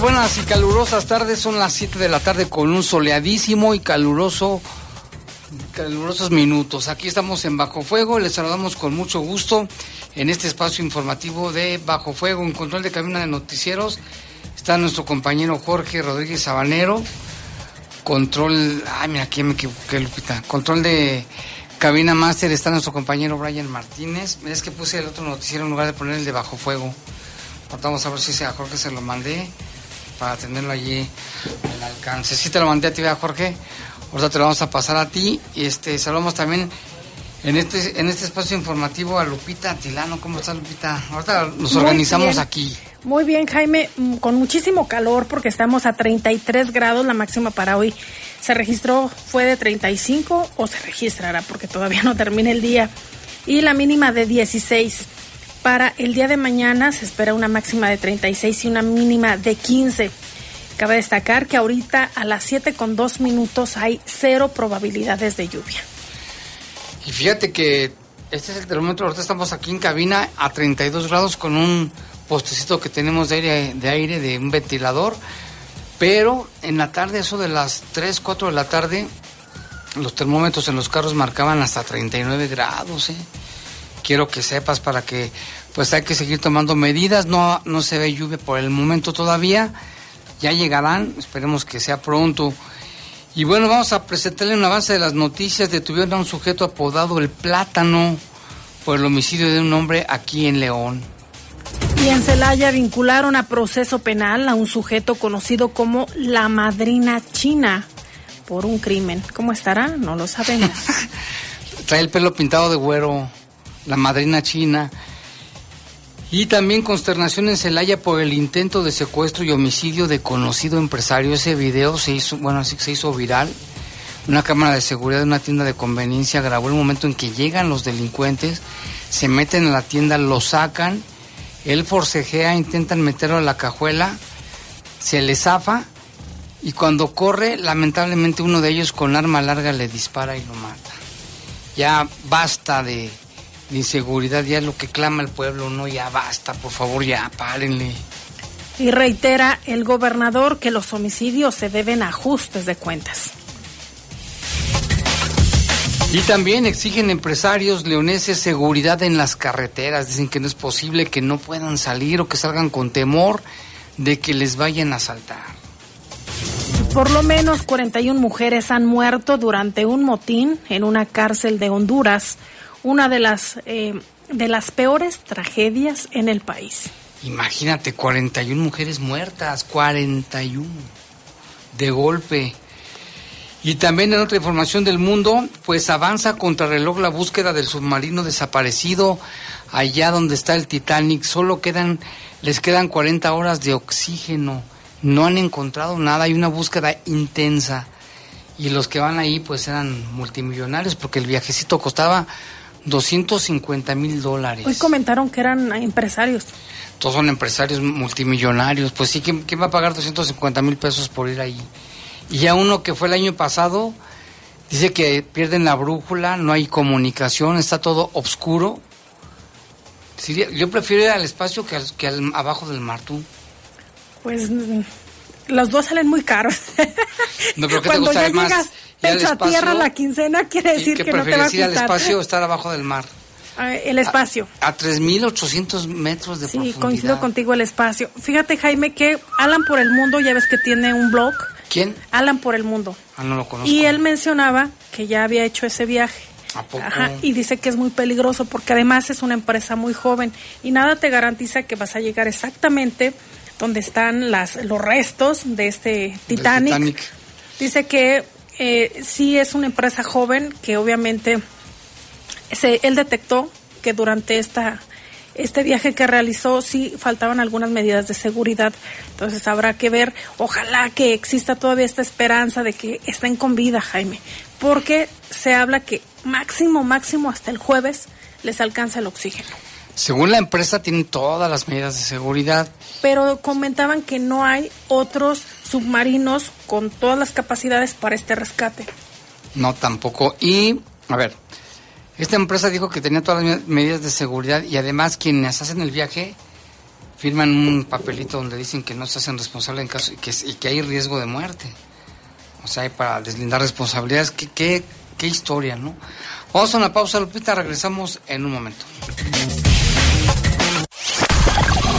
Buenas y calurosas tardes. Son las 7 de la tarde con un soleadísimo y caluroso, calurosos minutos. Aquí estamos en Bajo Fuego. Les saludamos con mucho gusto en este espacio informativo de Bajo Fuego. En control de cabina de noticieros está nuestro compañero Jorge Rodríguez Sabanero. Control, ay, mira, aquí me equivoqué, Lupita. Control de cabina máster está nuestro compañero Brian Martínez. Es que puse el otro noticiero en lugar de poner el de Bajo Fuego. Vamos a ver si sea Jorge se lo mandé para tenerlo allí al alcance. Sí te lo mandé a ti, Jorge. Ahorita te lo vamos a pasar a ti. Y este, saludamos también en este, en este espacio informativo a Lupita Tilano. ¿Cómo estás, Lupita? Ahorita nos organizamos aquí. Muy bien, Jaime, mm, con muchísimo calor porque estamos a 33 grados, la máxima para hoy se registró, fue de 35 o se registrará porque todavía no termina el día, y la mínima de 16. Para el día de mañana se espera una máxima de 36 y una mínima de 15. Cabe destacar que ahorita a las 7 con 2 minutos hay cero probabilidades de lluvia. Y fíjate que este es el termómetro, ahorita estamos aquí en cabina a 32 grados con un postecito que tenemos de aire, de aire, de un ventilador, pero en la tarde, eso de las 3, 4 de la tarde, los termómetros en los carros marcaban hasta 39 grados, ¿eh? Quiero que sepas para que pues hay que seguir tomando medidas, no, no se ve lluvia por el momento todavía, ya llegarán, esperemos que sea pronto. Y bueno, vamos a presentarle un avance de las noticias. Detuvieron a un sujeto apodado El Plátano por el homicidio de un hombre aquí en León. Y en Celaya vincularon a proceso penal a un sujeto conocido como la madrina china por un crimen. ¿Cómo estará? No lo sabemos. Trae el pelo pintado de güero la madrina china. Y también consternación en Celaya por el intento de secuestro y homicidio de conocido empresario. Ese video se hizo, bueno, se hizo viral. Una cámara de seguridad de una tienda de conveniencia grabó el momento en que llegan los delincuentes, se meten en la tienda, lo sacan, él forcejea, intentan meterlo a la cajuela, se le zafa y cuando corre, lamentablemente uno de ellos con arma larga le dispara y lo mata. Ya basta de inseguridad, ya es lo que clama el pueblo, no, ya basta, por favor, ya párenle. Y reitera el gobernador que los homicidios se deben a ajustes de cuentas. Y también exigen empresarios leoneses seguridad en las carreteras. Dicen que no es posible que no puedan salir o que salgan con temor de que les vayan a asaltar. Por lo menos 41 mujeres han muerto durante un motín en una cárcel de Honduras una de las, eh, de las peores tragedias en el país. Imagínate, 41 mujeres muertas, 41 de golpe. Y también en otra información del mundo, pues avanza contra reloj la búsqueda del submarino desaparecido allá donde está el Titanic. Solo quedan, les quedan 40 horas de oxígeno. No han encontrado nada, hay una búsqueda intensa. Y los que van ahí pues eran multimillonarios porque el viajecito costaba 250 mil dólares. Hoy comentaron que eran empresarios. Todos son empresarios multimillonarios. Pues sí, ¿quién, va a pagar 250 mil pesos por ir ahí? Y ya uno que fue el año pasado, dice que pierden la brújula, no hay comunicación, está todo oscuro. yo prefiero ir al espacio que, al, que al, abajo del mar, ¿tú? Pues los dos salen muy caros. No, pero ¿qué te gusta más? Pecho a tierra la quincena, quiere decir que, no te va a ir al espacio o estar abajo del mar? Ah, el espacio. A, a 3.800 metros de profundidad. Sí, coincido contigo el espacio. Fíjate, Jaime, que Alan por el Mundo, ya ves que tiene un blog. ¿Quién? Alan por el Mundo. Ah, no lo conozco. Y él mencionaba que ya había hecho ese viaje. ¿A poco? Ajá, y dice que es muy peligroso porque además es una empresa muy joven y nada te garantiza que vas a llegar exactamente donde están las, los restos de este Titanic. Titanic. Dice que eh, sí es una empresa joven que obviamente se, él detectó que durante esta este viaje que realizó sí faltaban algunas medidas de seguridad. Entonces habrá que ver, ojalá que exista todavía esta esperanza de que estén con vida, Jaime, porque se habla que máximo, máximo hasta el jueves les alcanza el oxígeno. Según la empresa tienen todas las medidas de seguridad. Pero comentaban que no hay otros submarinos con todas las capacidades para este rescate. No, tampoco. Y, a ver, esta empresa dijo que tenía todas las medidas de seguridad y además quienes hacen el viaje firman un papelito donde dicen que no se hacen responsables en caso y que, y que hay riesgo de muerte. O sea, para deslindar responsabilidades. ¿Qué, qué, qué historia, ¿no? Vamos a una pausa, Lupita, regresamos en un momento.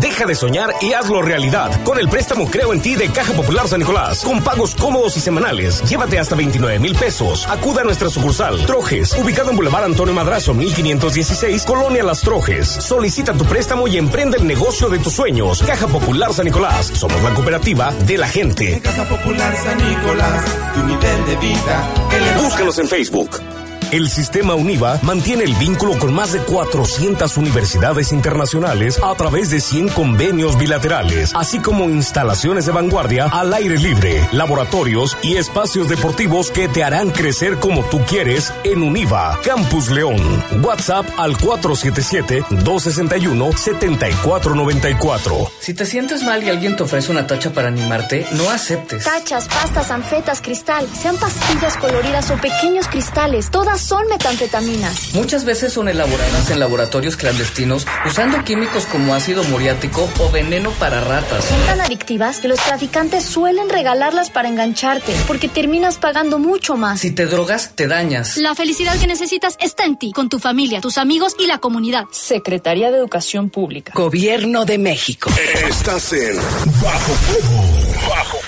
Deja de soñar y hazlo realidad con el préstamo Creo en ti de Caja Popular San Nicolás. Con pagos cómodos y semanales. Llévate hasta 29 mil pesos. Acuda a nuestra sucursal Trojes, ubicado en Boulevard Antonio Madrazo 1516, Colonia Las Trojes. Solicita tu préstamo y emprende el negocio de tus sueños. Caja Popular San Nicolás. Somos la cooperativa de la gente. Caja Popular San Nicolás, tu nivel de vida. Búscanos en Facebook. El sistema UNIVA mantiene el vínculo con más de 400 universidades internacionales a través de 100 convenios bilaterales, así como instalaciones de vanguardia al aire libre, laboratorios y espacios deportivos que te harán crecer como tú quieres en UNIVA, Campus León. WhatsApp al 477-261-7494. Si te sientes mal y alguien te ofrece una tacha para animarte, no aceptes. Tachas, pastas, anfetas, cristal, sean pastillas coloridas o pequeños cristales, todas son metanfetaminas. Muchas veces son elaboradas en laboratorios clandestinos usando químicos como ácido muriático o veneno para ratas. Son tan adictivas que los traficantes suelen regalarlas para engancharte, porque terminas pagando mucho más. Si te drogas, te dañas. La felicidad que necesitas está en ti, con tu familia, tus amigos y la comunidad. Secretaría de Educación Pública. Gobierno de México. Estás en Bajo Fuego. Bajo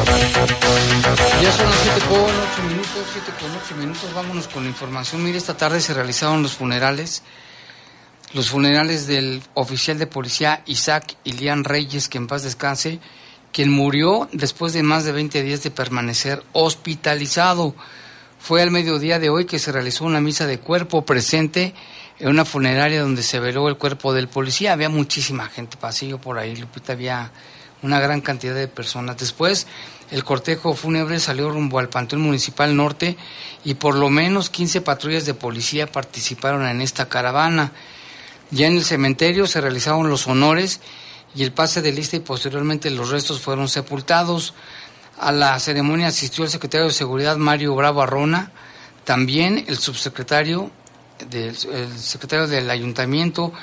Ya son las 7 con 8 minutos, 7 con 8 minutos, vámonos con la información. Mire, esta tarde se realizaron los funerales, los funerales del oficial de policía Isaac Ilián Reyes, que en paz descanse, quien murió después de más de 20 días de permanecer hospitalizado. Fue al mediodía de hoy que se realizó una misa de cuerpo presente en una funeraria donde se veló el cuerpo del policía. Había muchísima gente, pasillo por ahí, Lupita, había una gran cantidad de personas. Después, el cortejo fúnebre salió rumbo al Panteón Municipal Norte y por lo menos 15 patrullas de policía participaron en esta caravana. Ya en el cementerio se realizaron los honores y el pase de lista y posteriormente los restos fueron sepultados. A la ceremonia asistió el secretario de Seguridad Mario Bravo Arrona, también el subsecretario del el secretario del ayuntamiento,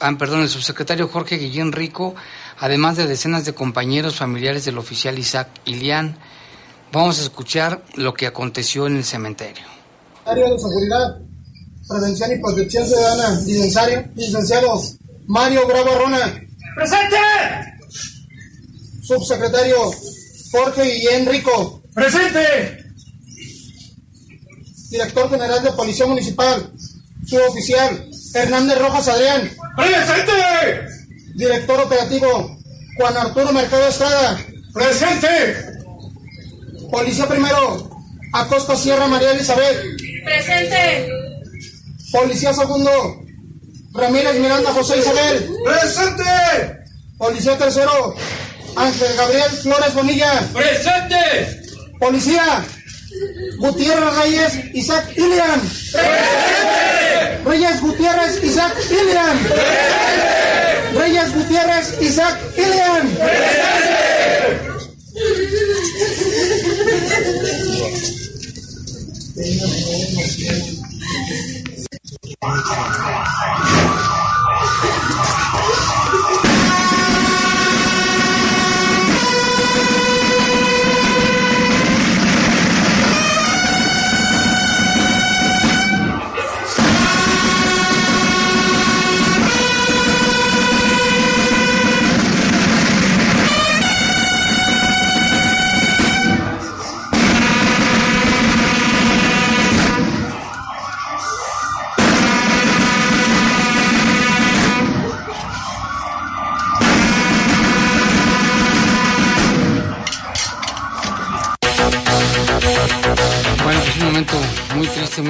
ah, perdón, el subsecretario Jorge Guillén Rico, además de decenas de compañeros familiares del oficial Isaac Ilián. Vamos a escuchar lo que aconteció en el cementerio. Área de Seguridad, Prevención y Protección Ciudadana, licenciado, licenciado Mario Bravo Arrona. ¡Presente! Subsecretario Jorge Guillén Rico. ¡Presente! Director General de Policía Municipal, suboficial Hernández Rojas Adrián. ¡Presente! Director Operativo Juan Arturo Mercado Estrada. Presente. Policía primero, Acosta Sierra María Elizabeth. Presente. Policía segundo, Ramírez Miranda José Isabel. Presente. Policía tercero, Ángel Gabriel Flores Bonilla. Presente. Policía, Gutiérrez Reyes Isaac Ilian. Presente. Reyes Gutiérrez Isaac Ilian. Presente. Reyes Gutiérrez Isaac Ilian.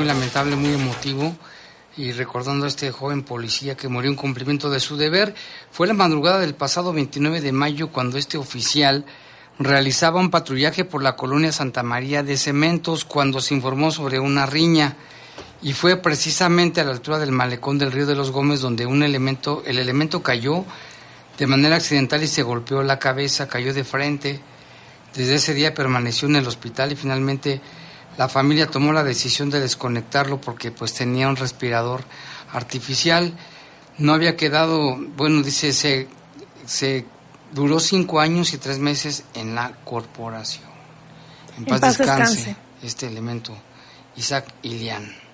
Lamentable, muy emotivo. Y recordando a este joven policía que murió en cumplimiento de su deber, fue la madrugada del pasado 29 de mayo cuando este oficial realizaba un patrullaje por la colonia Santa María de Cementos cuando se informó sobre una riña. Y fue precisamente a la altura del malecón del río de los Gómez donde un elemento, el elemento cayó de manera accidental y se golpeó la cabeza, cayó de frente. Desde ese día permaneció en el hospital y finalmente la familia tomó la decisión de desconectarlo porque pues tenía un respirador artificial. No había quedado, bueno, dice, se, se duró cinco años y tres meses en la corporación. En paz, paz descanse, descanse. este elemento, Isaac Ilian.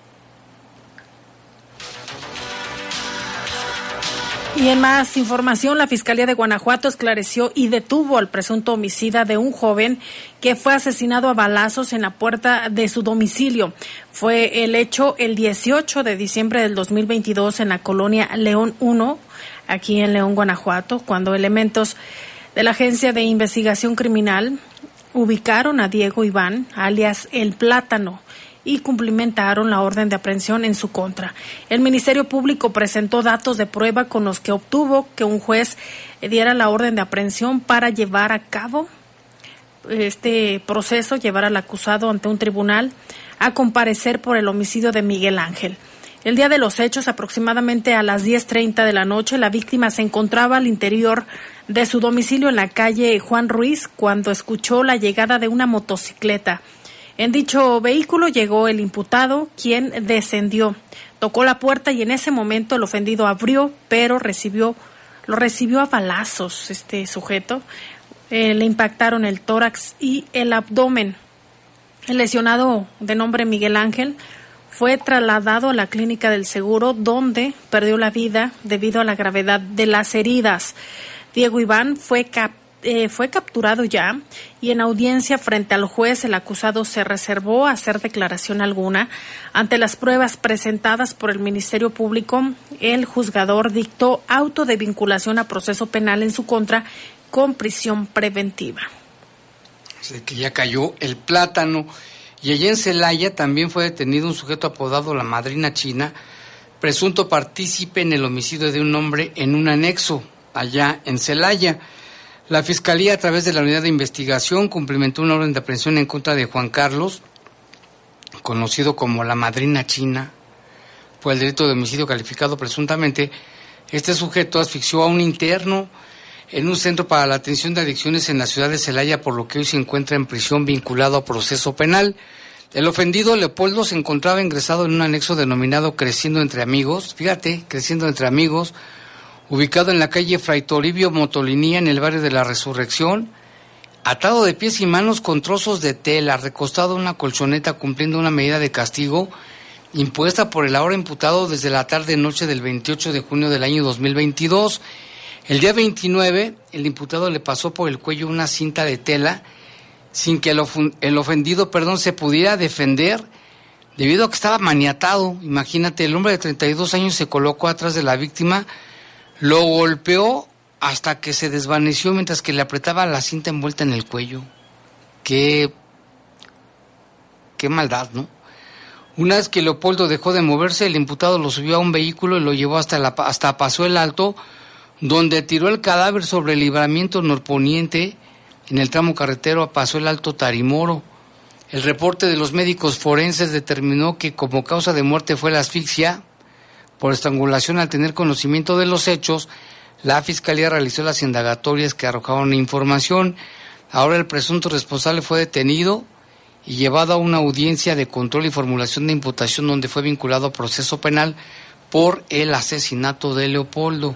Y en más información, la Fiscalía de Guanajuato esclareció y detuvo al presunto homicida de un joven que fue asesinado a balazos en la puerta de su domicilio. Fue el hecho el 18 de diciembre del 2022 en la colonia León 1, aquí en León, Guanajuato, cuando elementos de la Agencia de Investigación Criminal ubicaron a Diego Iván, alias El Plátano, y cumplimentaron la orden de aprehensión en su contra. El Ministerio Público presentó datos de prueba con los que obtuvo que un juez diera la orden de aprehensión para llevar a cabo este proceso, llevar al acusado ante un tribunal a comparecer por el homicidio de Miguel Ángel. El día de los hechos, aproximadamente a las 10.30 de la noche, la víctima se encontraba al interior de su domicilio en la calle Juan Ruiz cuando escuchó la llegada de una motocicleta. En dicho vehículo llegó el imputado, quien descendió, tocó la puerta y en ese momento el ofendido abrió, pero recibió, lo recibió a balazos este sujeto. Eh, le impactaron el tórax y el abdomen. El lesionado de nombre Miguel Ángel fue trasladado a la clínica del seguro donde perdió la vida debido a la gravedad de las heridas. Diego Iván fue capturado eh, fue capturado ya y en audiencia frente al juez el acusado se reservó hacer declaración alguna. Ante las pruebas presentadas por el Ministerio Público, el juzgador dictó auto de vinculación a proceso penal en su contra con prisión preventiva. Que ya cayó el plátano. Y allá en Celaya también fue detenido un sujeto apodado la Madrina China, presunto partícipe en el homicidio de un hombre en un anexo allá en Celaya. La Fiscalía, a través de la Unidad de Investigación, cumplimentó una orden de aprehensión en contra de Juan Carlos, conocido como la Madrina China, por el delito de homicidio calificado presuntamente. Este sujeto asfixió a un interno en un centro para la atención de adicciones en la ciudad de Celaya, por lo que hoy se encuentra en prisión vinculado a proceso penal. El ofendido Leopoldo se encontraba ingresado en un anexo denominado Creciendo entre Amigos, fíjate, Creciendo entre Amigos, ubicado en la calle Fray Toribio Motolinía en el barrio de la Resurrección, atado de pies y manos con trozos de tela, recostado en una colchoneta cumpliendo una medida de castigo impuesta por el ahora imputado desde la tarde-noche del 28 de junio del año 2022. El día 29, el imputado le pasó por el cuello una cinta de tela sin que el, el ofendido perdón, se pudiera defender debido a que estaba maniatado. Imagínate, el hombre de 32 años se colocó atrás de la víctima, lo golpeó hasta que se desvaneció mientras que le apretaba la cinta envuelta en el cuello. Qué, qué maldad, ¿no? Una vez que Leopoldo dejó de moverse, el imputado lo subió a un vehículo y lo llevó hasta, la, hasta Pasó el Alto, donde tiró el cadáver sobre el libramiento norponiente en el tramo carretero a Pasó el Alto Tarimoro. El reporte de los médicos forenses determinó que como causa de muerte fue la asfixia por estrangulación al tener conocimiento de los hechos. La fiscalía realizó las indagatorias que arrojaron información. Ahora el presunto responsable fue detenido y llevado a una audiencia de control y formulación de imputación donde fue vinculado a proceso penal por el asesinato de Leopoldo.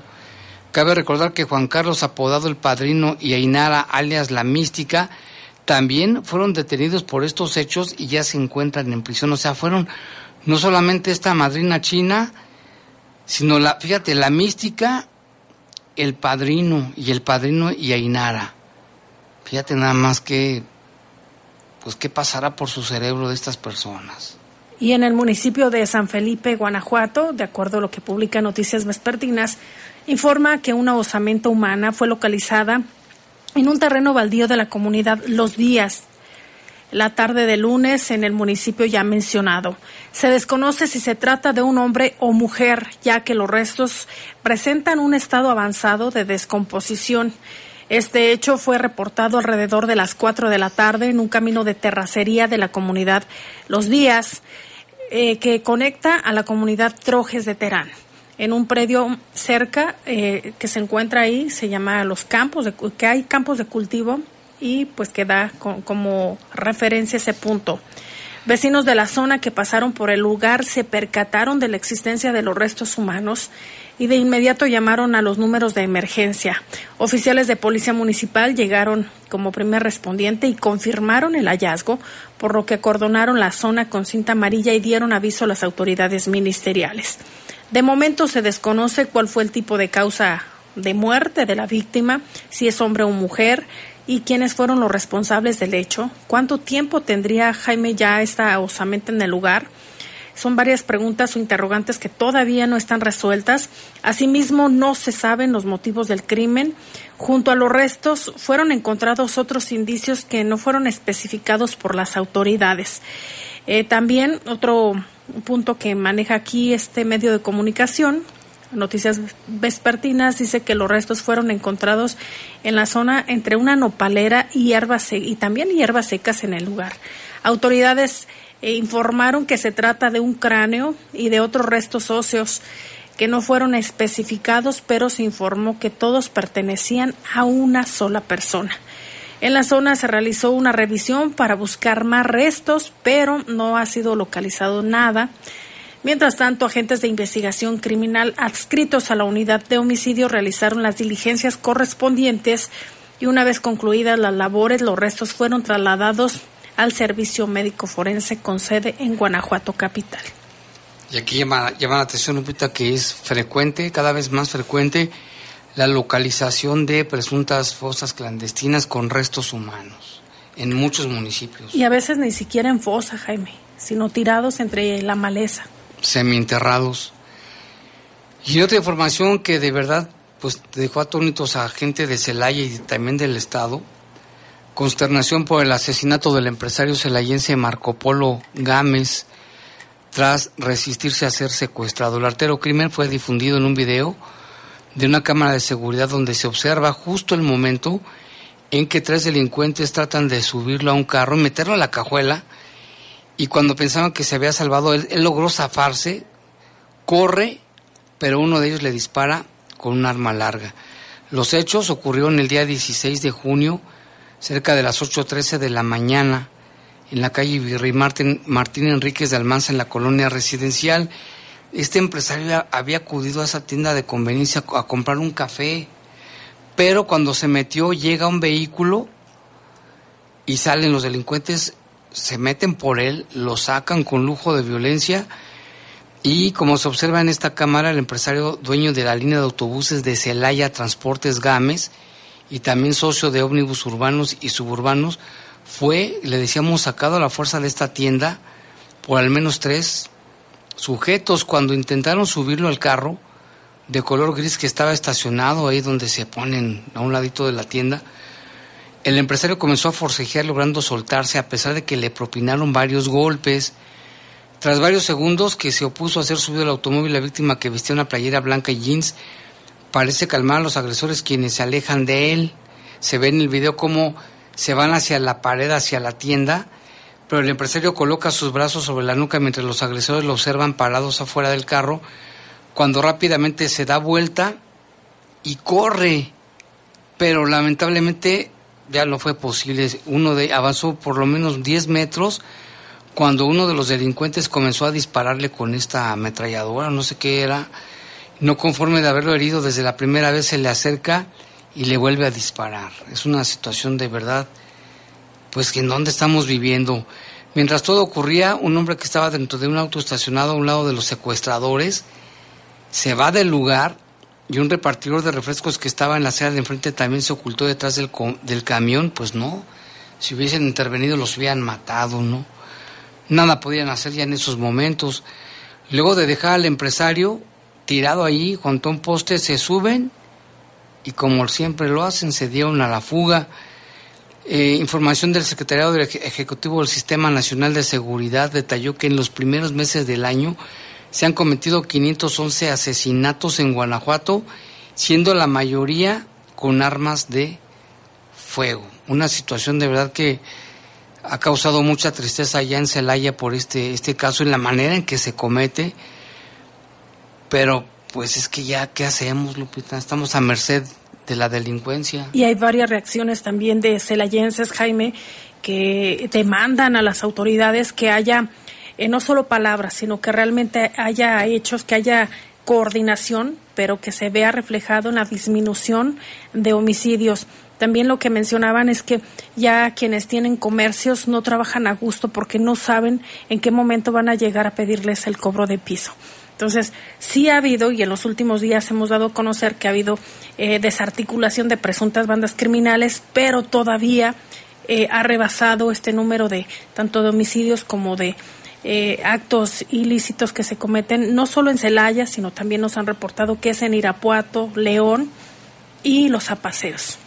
Cabe recordar que Juan Carlos, apodado el Padrino, y Ainara, alias La Mística, también fueron detenidos por estos hechos y ya se encuentran en prisión. O sea, fueron no solamente esta madrina china, sino la, fíjate, La Mística, el Padrino y el Padrino y Ainara. Fíjate nada más que, pues, qué pasará por su cerebro de estas personas. Y en el municipio de San Felipe, Guanajuato, de acuerdo a lo que publica Noticias Vespertinas, informa que una osamenta humana fue localizada en un terreno baldío de la comunidad Los Días, la tarde de lunes en el municipio ya mencionado. Se desconoce si se trata de un hombre o mujer, ya que los restos presentan un estado avanzado de descomposición. Este hecho fue reportado alrededor de las 4 de la tarde en un camino de terracería de la comunidad Los Días, eh, que conecta a la comunidad Trojes de Terán en un predio cerca eh, que se encuentra ahí, se llama Los Campos, de, que hay campos de cultivo y pues que da como referencia ese punto. Vecinos de la zona que pasaron por el lugar se percataron de la existencia de los restos humanos y de inmediato llamaron a los números de emergencia. Oficiales de policía municipal llegaron como primer respondiente y confirmaron el hallazgo, por lo que acordonaron la zona con cinta amarilla y dieron aviso a las autoridades ministeriales. De momento se desconoce cuál fue el tipo de causa de muerte de la víctima, si es hombre o mujer, y quiénes fueron los responsables del hecho, cuánto tiempo tendría Jaime ya esta osamenta en el lugar. Son varias preguntas o interrogantes que todavía no están resueltas. Asimismo, no se saben los motivos del crimen. Junto a los restos fueron encontrados otros indicios que no fueron especificados por las autoridades. Eh, también otro punto que maneja aquí este medio de comunicación, Noticias Vespertinas, dice que los restos fueron encontrados en la zona entre una nopalera y hierbas y también hierbas secas en el lugar. Autoridades eh, informaron que se trata de un cráneo y de otros restos óseos que no fueron especificados, pero se informó que todos pertenecían a una sola persona. En la zona se realizó una revisión para buscar más restos, pero no ha sido localizado nada. Mientras tanto, agentes de investigación criminal adscritos a la unidad de homicidio realizaron las diligencias correspondientes y una vez concluidas las labores, los restos fueron trasladados al Servicio Médico Forense con sede en Guanajuato Capital. Y aquí llama, llama la atención, Lupita, que es frecuente, cada vez más frecuente, la localización de presuntas fosas clandestinas con restos humanos en muchos municipios. Y a veces ni siquiera en fosa, Jaime, sino tirados entre la maleza. Seminterrados. Y otra información que de verdad pues dejó atónitos a gente de Celaya y también del Estado, consternación por el asesinato del empresario celayense Marco Polo Gámez tras resistirse a ser secuestrado. El artero crimen fue difundido en un video de una cámara de seguridad donde se observa justo el momento en que tres delincuentes tratan de subirlo a un carro y meterlo a la cajuela y cuando pensaban que se había salvado, él, logró zafarse, corre, pero uno de ellos le dispara con un arma larga. Los hechos ocurrieron el día 16 de junio, cerca de las 8.13 de la mañana, en la calle Virrey Martín, Martín Enríquez de Almanza, en la colonia residencial este empresario había acudido a esa tienda de conveniencia a comprar un café, pero cuando se metió llega un vehículo y salen los delincuentes, se meten por él, lo sacan con lujo de violencia y como se observa en esta cámara, el empresario dueño de la línea de autobuses de Celaya Transportes Gámez y también socio de ómnibus urbanos y suburbanos, fue, le decíamos, sacado a la fuerza de esta tienda por al menos tres sujetos cuando intentaron subirlo al carro, de color gris que estaba estacionado ahí donde se ponen a un ladito de la tienda. El empresario comenzó a forcejear logrando soltarse a pesar de que le propinaron varios golpes. Tras varios segundos que se opuso a ser subido al automóvil, la víctima que vestía una playera blanca y jeans parece calmar a los agresores quienes se alejan de él. Se ve en el video cómo se van hacia la pared, hacia la tienda, pero el empresario coloca sus brazos sobre la nuca mientras los agresores lo observan parados afuera del carro, cuando rápidamente se da vuelta y corre. Pero lamentablemente ya no fue posible. Uno de avanzó por lo menos 10 metros cuando uno de los delincuentes comenzó a dispararle con esta ametralladora, no sé qué era. No conforme de haberlo herido desde la primera vez se le acerca y le vuelve a disparar. Es una situación de verdad, pues que en dónde estamos viviendo. Mientras todo ocurría, un hombre que estaba dentro de un auto estacionado a un lado de los secuestradores se va del lugar y un repartidor de refrescos que estaba en la acera de enfrente también se ocultó detrás del, del camión, pues no, si hubiesen intervenido los hubieran matado, ¿no? Nada podían hacer ya en esos momentos. Luego de dejar al empresario tirado allí junto a un poste, se suben y como siempre lo hacen, se dieron a la fuga. Eh, información del Secretariado Ejecutivo del Sistema Nacional de Seguridad detalló que en los primeros meses del año se han cometido 511 asesinatos en Guanajuato, siendo la mayoría con armas de fuego. Una situación de verdad que ha causado mucha tristeza allá en Celaya por este, este caso y la manera en que se comete. Pero pues es que ya, ¿qué hacemos, Lupita? Estamos a merced de la delincuencia. Y hay varias reacciones también de celayenses, Jaime, que demandan a las autoridades que haya eh, no solo palabras, sino que realmente haya hechos, que haya coordinación, pero que se vea reflejado en la disminución de homicidios. También lo que mencionaban es que ya quienes tienen comercios no trabajan a gusto porque no saben en qué momento van a llegar a pedirles el cobro de piso. Entonces, sí ha habido, y en los últimos días hemos dado a conocer que ha habido eh, desarticulación de presuntas bandas criminales, pero todavía eh, ha rebasado este número de tanto de homicidios como de eh, actos ilícitos que se cometen no solo en Celaya, sino también nos han reportado que es en Irapuato, León y los apaseos.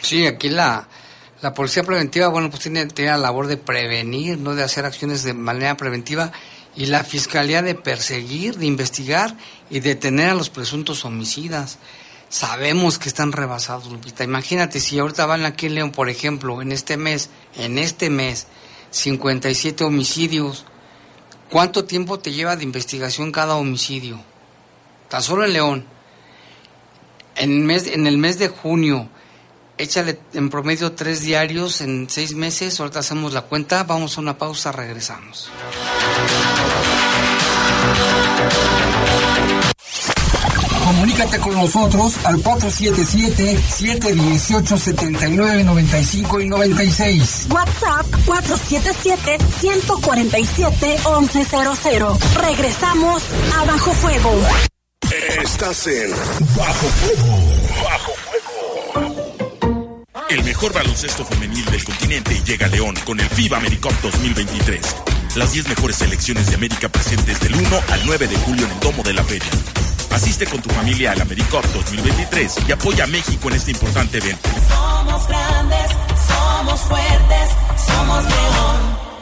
Sí, aquí la, la policía preventiva, bueno, pues tiene, la labor de prevenir, no de hacer acciones de manera preventiva y la fiscalía de perseguir, de investigar y detener a los presuntos homicidas. Sabemos que están rebasados, Lupita. Imagínate si ahorita van aquí en León, por ejemplo, en este mes, en este mes, 57 homicidios. ¿Cuánto tiempo te lleva de investigación cada homicidio? Tan solo en León. En el mes, de junio, échale en promedio tres diarios en seis meses. Ahorita hacemos la cuenta. Vamos a una pausa, regresamos. Comunícate con nosotros al 477-718-7995 y 96. WhatsApp 477-147-1100. Regresamos a Bajo Fuego. Estás en Bajo Fuego. Bajo Fuego. El mejor baloncesto femenil del continente llega a León con el FIBA AmeriCup 2023. Las 10 mejores selecciones de América presentes del 1 al 9 de julio en el Domo de la Feria. Asiste con tu familia al AmeriCup 2023 y apoya a México en este importante evento. Somos grandes, somos fuertes, somos León.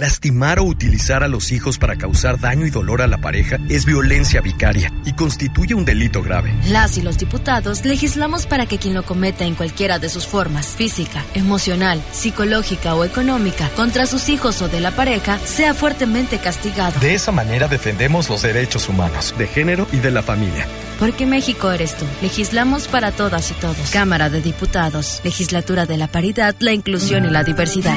Lastimar o utilizar a los hijos para causar daño y dolor a la pareja es violencia vicaria y constituye un delito grave. Las y los diputados legislamos para que quien lo cometa en cualquiera de sus formas, física, emocional, psicológica o económica, contra sus hijos o de la pareja, sea fuertemente castigado. De esa manera defendemos los derechos humanos, de género y de la familia. Porque México eres tú. Legislamos para todas y todos. Cámara de Diputados. Legislatura de la Paridad, la Inclusión y la Diversidad.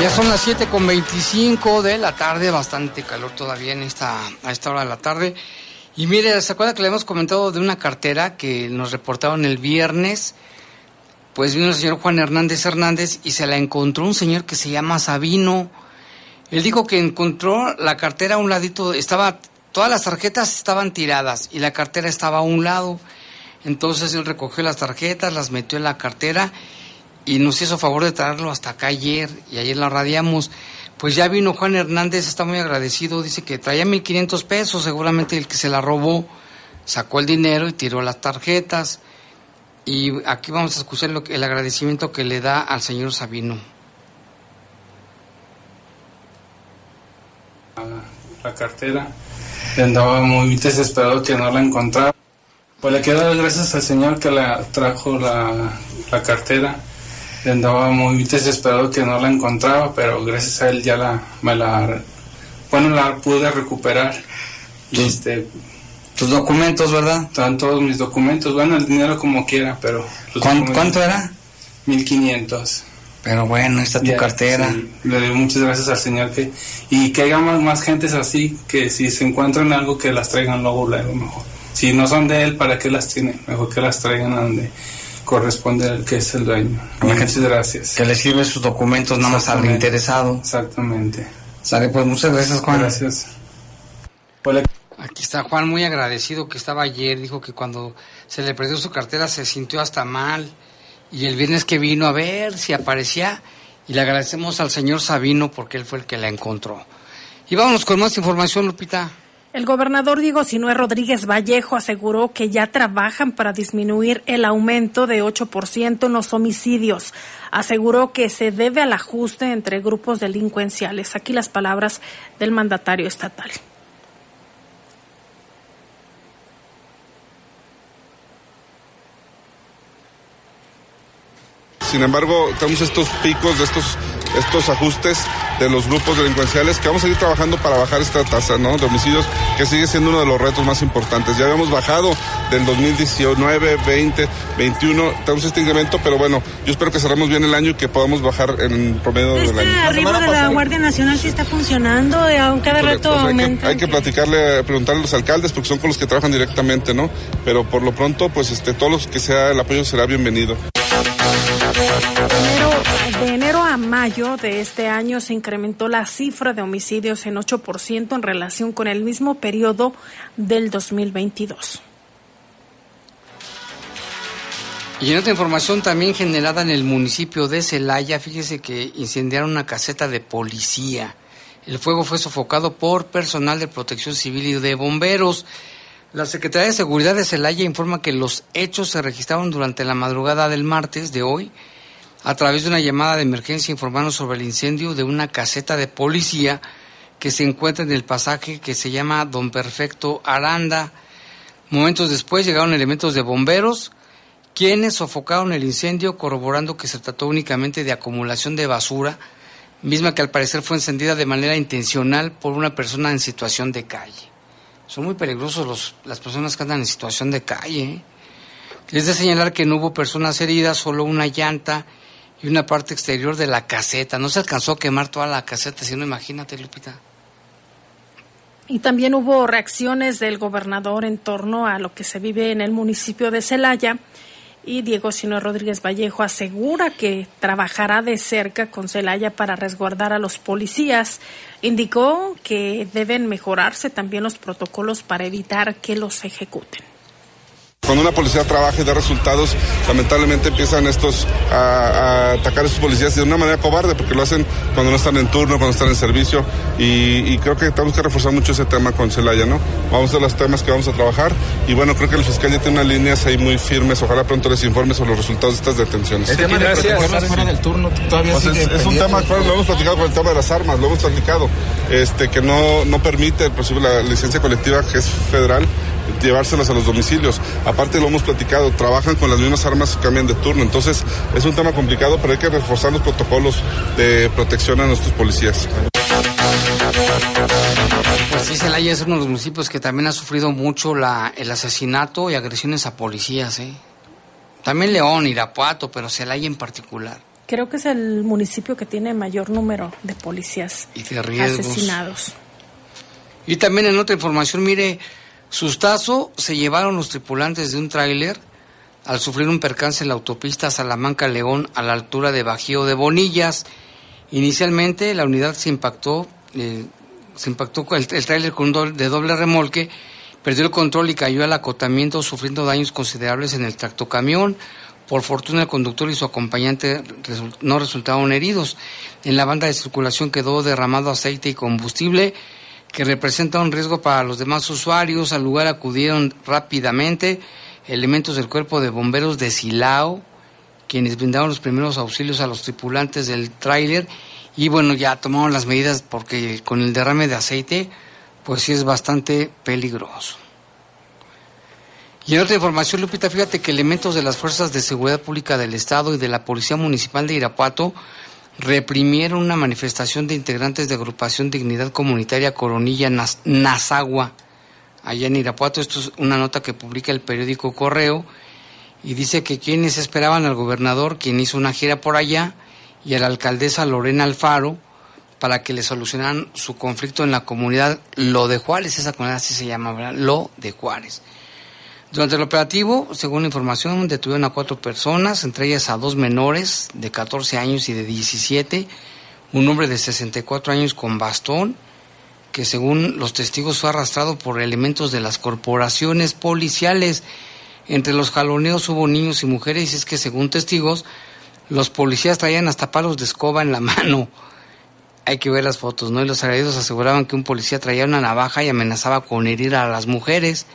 Ya son las 7 con 25 de la tarde, bastante calor todavía en esta, a esta hora de la tarde. Y mire, ¿se acuerda que le hemos comentado de una cartera que nos reportaron el viernes? Pues vino el señor Juan Hernández Hernández y se la encontró un señor que se llama Sabino. Él dijo que encontró la cartera a un ladito, estaba, todas las tarjetas estaban tiradas y la cartera estaba a un lado. Entonces él recogió las tarjetas, las metió en la cartera y nos hizo favor de traerlo hasta acá ayer y ayer la radiamos. Pues ya vino Juan Hernández, está muy agradecido, dice que traía 1500 pesos, seguramente el que se la robó sacó el dinero y tiró las tarjetas. Y aquí vamos a escuchar lo que, el agradecimiento que le da al señor Sabino. La cartera, andaba muy desesperado que no la encontraba. Pues le quiero dar gracias al señor que la trajo la, la cartera andaba muy desesperado que no la encontraba, pero gracias a él ya la, me la, bueno, la pude recuperar. Este, Tus documentos, ¿verdad? Están todos mis documentos, bueno, el dinero como quiera, pero... ¿Cuánto, ¿Cuánto era? 1500. Pero bueno, está tu Ya, cartera. sí, le doy muchas gracias al Señor que y que haya más, más gentes así que si se encuentran algo que las traigan luego luego mejor. Si no son de él, ¿para qué las tiene? Mejor que las traigan a donde corresponde al que es el dueño. Muchas gracias. Que le sirve sus documentos nada más al Exactamente. interesado. Exactamente. Sale, pues muchas gracias, Juan. Gracias. Aquí está Juan muy agradecido que estaba ayer, dijo que cuando se le perdió su cartera se sintió hasta mal y el viernes que vino a ver si aparecía y le agradecemos al señor Sabino porque él fue el que la encontró. Y vámonos con más información, Lupita. El gobernador Diego Sinue Rodríguez Vallejo aseguró que ya trabajan para disminuir el aumento de 8% en los homicidios. Aseguró que se debe al ajuste entre grupos delincuenciales. Aquí las palabras del mandatario estatal. Sin embargo, tenemos estos picos de estos, estos ajustes de los grupos delincuenciales que vamos a ir trabajando para bajar esta tasa ¿no? de homicidios, que sigue siendo uno de los retos más importantes. Ya habíamos bajado del 2019, 20, 21, tenemos este incremento, pero bueno, yo espero que cerremos bien el año y que podamos bajar en promedio del Este año. arribo de la Guardia Nacional sí está funcionando, eh, aún cada rato Pues hay, que, hay que platicarle, preguntarle a los alcaldes porque son con los que trabajan directamente, ¿no? Pero por lo pronto, pues este, todos los que sea el apoyo será bienvenido. De enero a mayo de este año se incrementó la cifra de homicidios en 8% en relación con el mismo periodo del 2022. Y en otra información también generada en el municipio de Celaya, fíjese que incendiaron una caseta de policía. El fuego fue sofocado por personal de protección civil y de bomberos. La Secretaría de Seguridad de Celaya informa que los hechos se registraron durante la madrugada del martes de hoy. A través de una llamada de emergencia informaron sobre el incendio de una caseta de policía que se encuentra en el pasaje que se llama Don Perfecto Aranda. Momentos después llegaron elementos de bomberos quienes sofocaron el incendio corroborando que se trató únicamente de acumulación de basura, misma que al parecer fue encendida de manera intencional por una persona en situación de calle. Son muy peligrosos los, las personas que andan en situación de calle. ¿eh? Es de señalar que no hubo personas heridas, solo una llanta y una parte exterior de la caseta. No se alcanzó a quemar toda la caseta, si no imagínate, Lupita. Y también hubo reacciones del gobernador en torno a lo que se vive en el municipio de Celaya. Y Diego Sino Rodríguez Vallejo asegura que trabajará de cerca con Celaya para resguardar a los policías. Indicó que deben mejorarse también los protocolos para evitar que los ejecuten. Cuando una policía trabaja y da resultados, lamentablemente empiezan estos a, a atacar a esos policías de una manera cobarde, porque lo hacen cuando no están en turno, cuando están en servicio, y, y creo que tenemos que reforzar mucho ese tema con Celaya, ¿no? Vamos a los temas que vamos a trabajar, y bueno, creo que el fiscal ya tiene unas líneas ahí muy firmes, ojalá pronto les informe sobre los resultados de estas detenciones. El tema de fuera del turno todavía Pues sigue es, es un tema, claro, lo hemos platicado con el tema de las armas, lo hemos platicado, este, que no, no permite inclusive la licencia colectiva que es federal llevárselas a los domicilios. Aparte lo hemos platicado, trabajan con las mismas armas que cambian de turno. Entonces es un tema complicado, pero hay que reforzar los protocolos de protección a nuestros policías. Pues sí, Celaya es uno de los municipios que también ha sufrido mucho la, el asesinato y agresiones a policías, ¿eh? También León, Irapuato, pero Celaya en particular. Creo que es el municipio que tiene mayor número de policías Y de asesinados. Y también en otra información, mire, sustazo se llevaron los tripulantes de un tráiler al sufrir un percance en la autopista Salamanca-León a la altura de Bajío de Bonillas. Inicialmente la unidad se impactó, eh, se impactó el, el tráiler con doble- de doble remolque, perdió el control y cayó al acotamiento sufriendo daños considerables en el tractocamión. Por fortuna el conductor y su acompañante no resultaron heridos. En la banda de circulación quedó derramado aceite y combustible que representa un riesgo para los demás usuarios. Al lugar acudieron rápidamente elementos del cuerpo de bomberos de Silao, quienes brindaron los primeros auxilios a los tripulantes del tráiler y bueno, ya tomaron las medidas porque con el derrame de aceite, pues sí es bastante peligroso. Y en otra información, Lupita, fíjate que elementos de las Fuerzas de Seguridad Pública del Estado y de la Policía Municipal de Irapuato reprimieron una manifestación de integrantes de agrupación Dignidad Comunitaria Coronilla Nazagua, allá en Irapuato. Esto es una nota que publica el periódico Correo y dice que quienes esperaban al gobernador, quien hizo una gira por allá, y a la alcaldesa Lorena Alfaro para que le solucionaran su conflicto en la comunidad Lo de Juárez, esa comunidad así se llama. Lo de Juárez. Durante el operativo, según la información, detuvieron a cuatro personas, entre ellas a dos menores de 14 años y de 17, un hombre de 64 años con bastón, que según los testigos fue arrastrado por elementos de las corporaciones policiales. Entre los jaloneos hubo niños y mujeres, y es que según testigos, los policías traían hasta palos de escoba en la mano. Hay que ver las fotos, ¿no? Y los agredidos aseguraban que un policía traía una navaja y amenazaba con herir a las mujeres.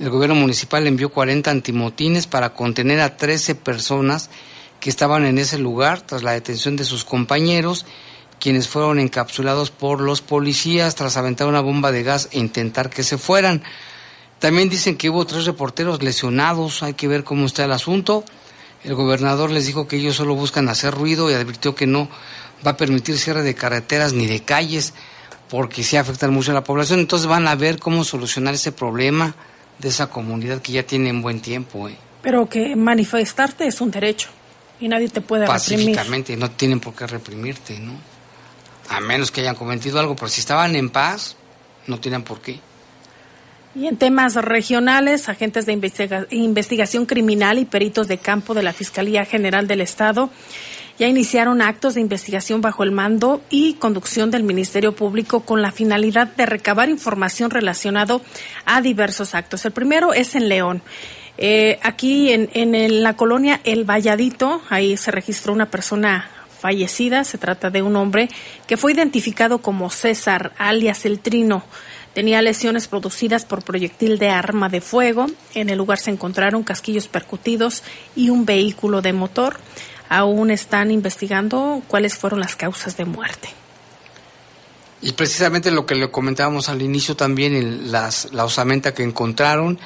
El gobierno municipal envió 40 antimotines para contener a 13 personas que estaban en ese lugar tras la detención de sus compañeros, quienes fueron encapsulados por los policías tras aventar una bomba de gas e intentar que se fueran. También dicen que hubo tres reporteros lesionados, hay que ver cómo está el asunto. El gobernador les dijo que ellos solo buscan hacer ruido y advirtió que no va a permitir cierre de carreteras ni de calles porque sí afectan mucho a la población. Entonces van a ver cómo solucionar ese problema de esa comunidad que ya tiene un buen tiempo. ¿eh? Pero que manifestarte es un derecho y nadie te puede reprimir. Pacíficamente, no tienen por qué reprimirte, ¿no? A menos que hayan cometido algo, pero si estaban en paz, no tienen por qué. Y en temas regionales, agentes de investiga- investigación criminal y peritos de campo de la Fiscalía General del Estado ya iniciaron actos de investigación bajo el mando y conducción del Ministerio Público con la finalidad de recabar información relacionado a diversos actos. El primero es en León. Eh, aquí en, en la colonia El Valladito, ahí se registró una persona fallecida. Se trata de un hombre que fue identificado como César, alias El Trino. Tenía lesiones producidas por proyectil de arma de fuego. En el lugar se encontraron casquillos percutidos y un vehículo de motor. Aún están investigando cuáles fueron las causas de muerte. Y precisamente lo que le comentábamos al inicio también, las, la osamenta que encontraron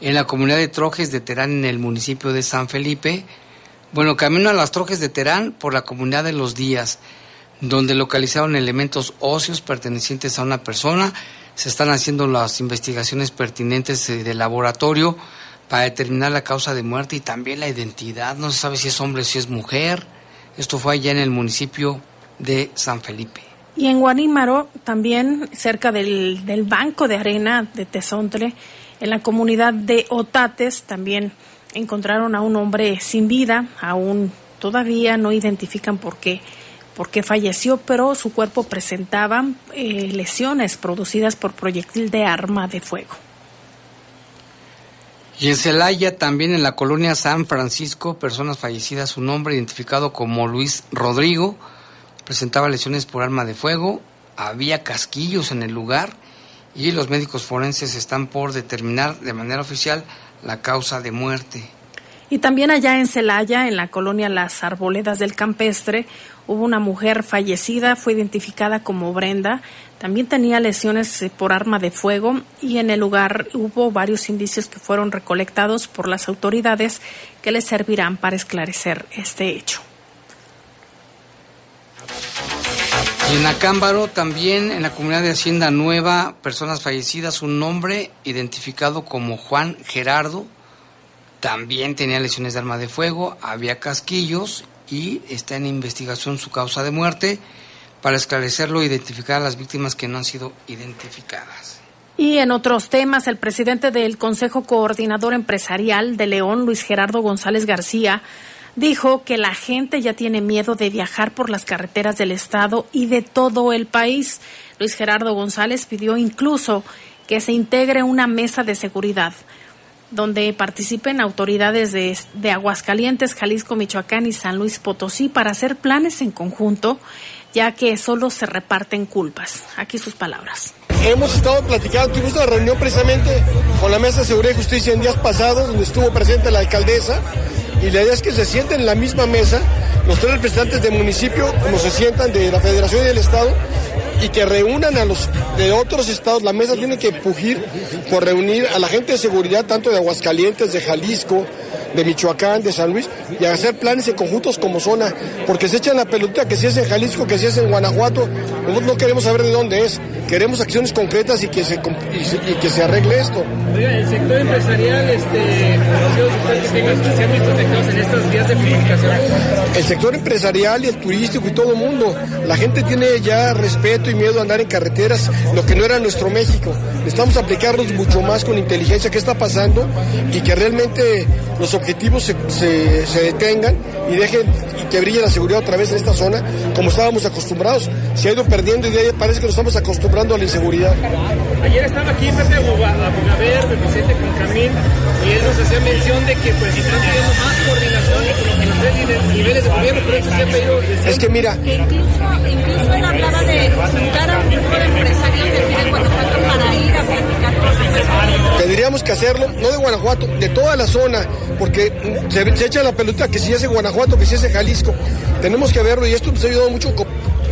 en la comunidad de Trojes de Terán en el municipio de San Felipe. Bueno, camino a las Trojes de Terán por la comunidad de Los Días, donde localizaron elementos óseos pertenecientes a una persona. Se están haciendo las investigaciones pertinentes eh, de laboratorio para determinar la causa de muerte y también la identidad. No se sabe si es hombre o si es mujer. Esto fue allá en el municipio de San Felipe. Y en Guanímaro, también cerca del, del banco de arena de Tezontle, en la comunidad de Otates, también encontraron a un hombre sin vida, aún todavía no identifican por qué, por qué falleció, pero su cuerpo presentaba eh, lesiones producidas por proyectil de arma de fuego. Y en Celaya, también en la colonia San Francisco, personas fallecidas, su nombre identificado como Luis Rodrigo, presentaba lesiones por arma de fuego, había casquillos en el lugar y los médicos forenses están por determinar de manera oficial la causa de muerte. Y también allá en Celaya, en la colonia Las Arboledas del Campestre, hubo una mujer fallecida, fue identificada como Brenda, también tenía lesiones eh, por arma de fuego y en el lugar hubo varios indicios que fueron recolectados por las autoridades que les servirán para esclarecer este hecho. Y en Acámbaro también en la comunidad de Hacienda Nueva, personas fallecidas, un nombre identificado como Juan Gerardo, también tenía lesiones de arma de fuego, había casquillos y está en investigación su causa de muerte para esclarecerlo e identificar a las víctimas que no han sido identificadas. Y en otros temas, el presidente del Consejo Coordinador Empresarial de León, Luis Gerardo González García, dijo que la gente ya tiene miedo de viajar por las carreteras del Estado y de todo el país. Luis Gerardo González pidió incluso que se integre una mesa de seguridad donde participen autoridades de, de, Aguascalientes, Jalisco, Michoacán y San Luis Potosí para hacer planes en conjunto, ya que solo se reparten culpas. Aquí sus palabras. Hemos estado platicando, tuvimos una reunión precisamente con la Mesa de Seguridad y Justicia en días pasados, donde estuvo presente la alcaldesa, y la idea es que se sienten en la misma mesa los tres representantes del municipio, como se sientan de la Federación y del Estado, y que reúnan a los de otros estados. La mesa tiene que pugir por reunir a la gente de seguridad, tanto de Aguascalientes, de Jalisco, de Michoacán, de San Luis, y hacer planes en conjuntos como zona, porque se echan la pelotita que si es en Jalisco, que si es en Guanajuato, nosotros no queremos saber de dónde es, queremos acciones concretas y que se, y, se- y que se arregle esto. Oiga, el sector empresarial, este, que tengan, visto afectados en estas vías de comunicación. El sector empresarial y el turístico y todo el mundo. La gente tiene ya respeto y miedo a andar en carreteras, lo que no era nuestro México. Necesitamos aplicarnos mucho más con inteligencia qué está pasando y que realmente los objetivos se, se- se detengan y dejen y que brille la seguridad otra vez en esta zona como estábamos acostumbrados. Se ha ido perdiendo y de ahí parece que nos estamos acostumbrando a la inseguridad. Ayer estaba aquí Pepe Abugaber, el presidente con Camil, y él nos hacía mención de que pues están pidiendo más coordinación en los tres nive- niveles de gobierno, pero eso siempre ha Es que mira, Que incluso, incluso él hablaba de juntar a un grupo de empresarios de para ir a platicar los. Tendríamos que hacerlo, no de Guanajuato, de toda la zona, porque se, echa la pelota que si es Guanajuato, que si es Jalisco. Tenemos que verlo y esto nos ha ayudado mucho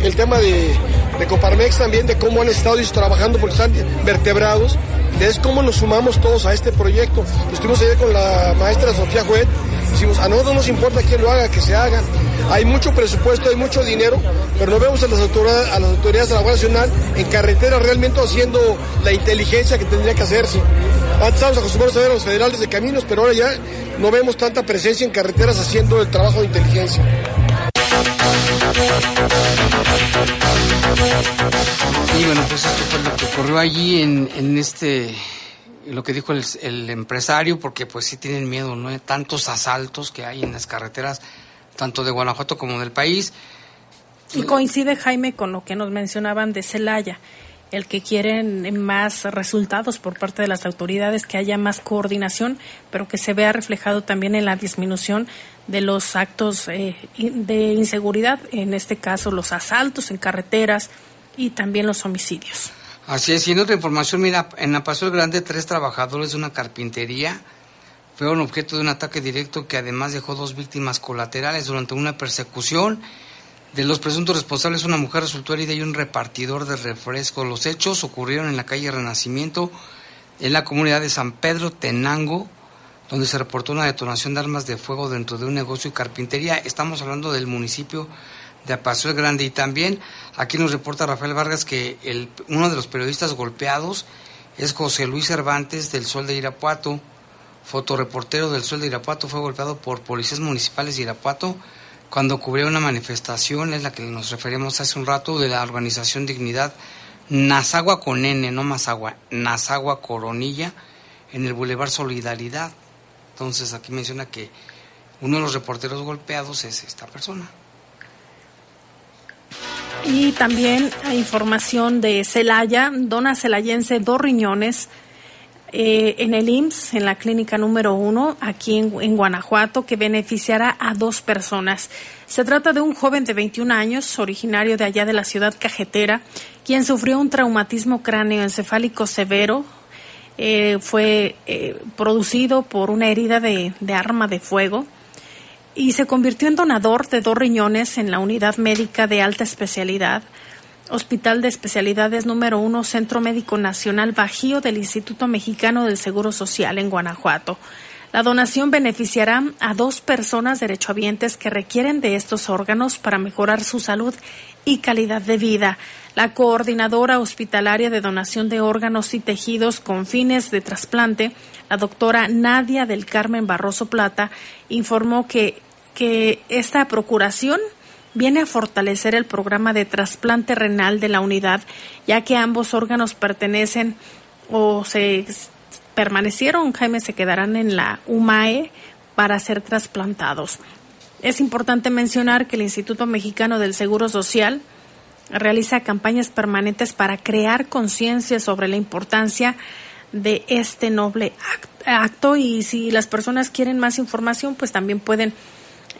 el tema de, de Coparmex también, de cómo han estado ellos trabajando porque están vertebrados. De es cómo nos sumamos todos a este proyecto. Estuvimos ayer con la maestra Sofía Juet, decimos, a nosotros no nos importa quién lo haga, que se haga. Hay mucho presupuesto, hay mucho dinero, pero no vemos a las autoridades, a las autoridades de la Guardia Nacional en carretera realmente haciendo la inteligencia que tendría que hacerse. Antes estábamos acostumbrados a ver a los federales de caminos, pero ahora ya no vemos tanta presencia en carreteras haciendo el trabajo de inteligencia. Y bueno, pues esto fue lo que ocurrió allí en, este, lo que dijo el, empresario, porque pues sí tienen miedo, ¿no? Tantos asaltos que hay en las carreteras, tanto de Guanajuato como del país. Y coincide, Jaime, con lo que nos mencionaban de Celaya, el que quieren más resultados por parte de las autoridades, que haya más coordinación, pero que se vea reflejado también en la disminución de los actos eh, de inseguridad, en este caso los asaltos en carreteras y también los homicidios. Así es, y en otra información, mira, en la Paso Grande, tres trabajadores de una carpintería fueron objeto de un ataque directo que además dejó dos víctimas colaterales durante una persecución. De los presuntos responsables, una mujer resultó herida y un repartidor de refrescos. Los hechos ocurrieron en la calle Renacimiento, en la comunidad de San Pedro Tenango, donde se reportó una detonación de armas de fuego dentro de un negocio de carpintería. Estamos hablando del municipio de Apaso el Grande. Y también aquí nos reporta Rafael Vargas que el, uno de los periodistas golpeados es José Luis Cervantes del Sol de Irapuato, fotoreportero del Sol de Irapuato, fue golpeado por policías municipales de Irapuato cuando cubría una manifestación, es la que nos referimos hace un rato, de la organización Dignidad Nazagua con N, no Mazagua, Nazagua Coronilla, en el Boulevard Solidaridad. Entonces aquí menciona que uno de los reporteros golpeados es esta persona. Y también hay información de Celaya, dona celayense dos riñones eh, en el IMSS, en la clínica número uno, aquí en, en, Guanajuato, que beneficiará a dos personas. Se trata de un joven de 21 años, originario de allá de la ciudad cajetera, quien sufrió un traumatismo cráneoencefálico severo. Eh, fue eh, producido por una herida de, de arma de fuego y se convirtió en donador de dos riñones en la unidad médica de alta especialidad Hospital de Especialidades número uno, Centro Médico Nacional Bajío del Instituto Mexicano del Seguro Social en Guanajuato. La donación beneficiará a dos personas derechohabientes que requieren de estos órganos para mejorar su salud y calidad de vida. La coordinadora hospitalaria de donación de órganos y tejidos con fines de trasplante, la doctora Nadia del Carmen Barroso Plata, informó que, que esta procuración viene a fortalecer el programa de trasplante renal de la unidad, ya que ambos órganos pertenecen o se permanecieron, Jaime, se quedarán en la UMAE para ser trasplantados. Es importante mencionar que el Instituto Mexicano del Seguro Social realiza campañas permanentes para crear conciencia sobre la importancia de este noble acto y si las personas quieren más información, pues también pueden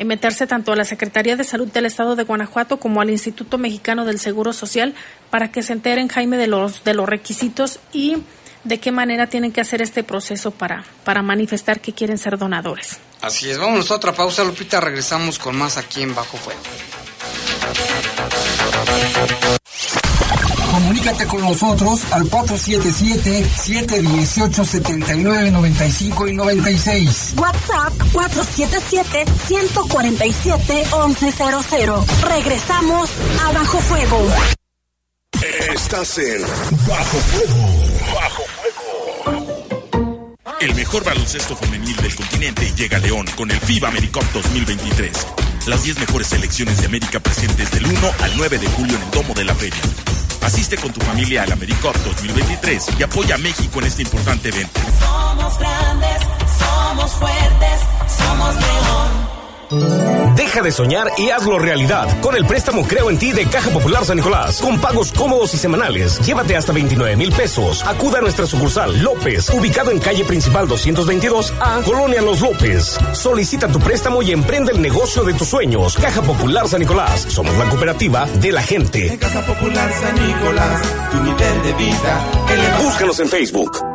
meterse tanto a la Secretaría de Salud del Estado de Guanajuato como al Instituto Mexicano del Seguro Social para que se enteren, Jaime, de los, de los requisitos y de qué manera tienen que hacer este proceso para, para manifestar que quieren ser donadores. Así es, vámonos a otra pausa, Lupita, regresamos con más aquí en Bajo Fuego. Comunícate con nosotros al 477-718-7995 y 96. WhatsApp 477-147-1100. Regresamos a Bajo Fuego. Estás en Bajo Fuego. Bajo Fuego. El mejor baloncesto femenil del continente llega a León con el FIBA AmeriCup 2023. Las 10 mejores selecciones de América presentes del 1 al 9 de julio en el Domo de la Feria. Asiste con tu familia al AmeriCup 2023 y apoya a México en este importante evento. Somos grandes, somos fuertes, somos león. Deja de soñar y hazlo realidad con el préstamo Creo en ti de Caja Popular San Nicolás. Con pagos cómodos y semanales. Llévate hasta 29 mil pesos. Acuda a nuestra sucursal López, ubicado en calle principal 222 A, Colonia Los López. Solicita tu préstamo y emprende el negocio de tus sueños. Caja Popular San Nicolás. Somos la cooperativa de la gente. Caja Popular San Nicolás, tu nivel de vida. Búscanos en Facebook.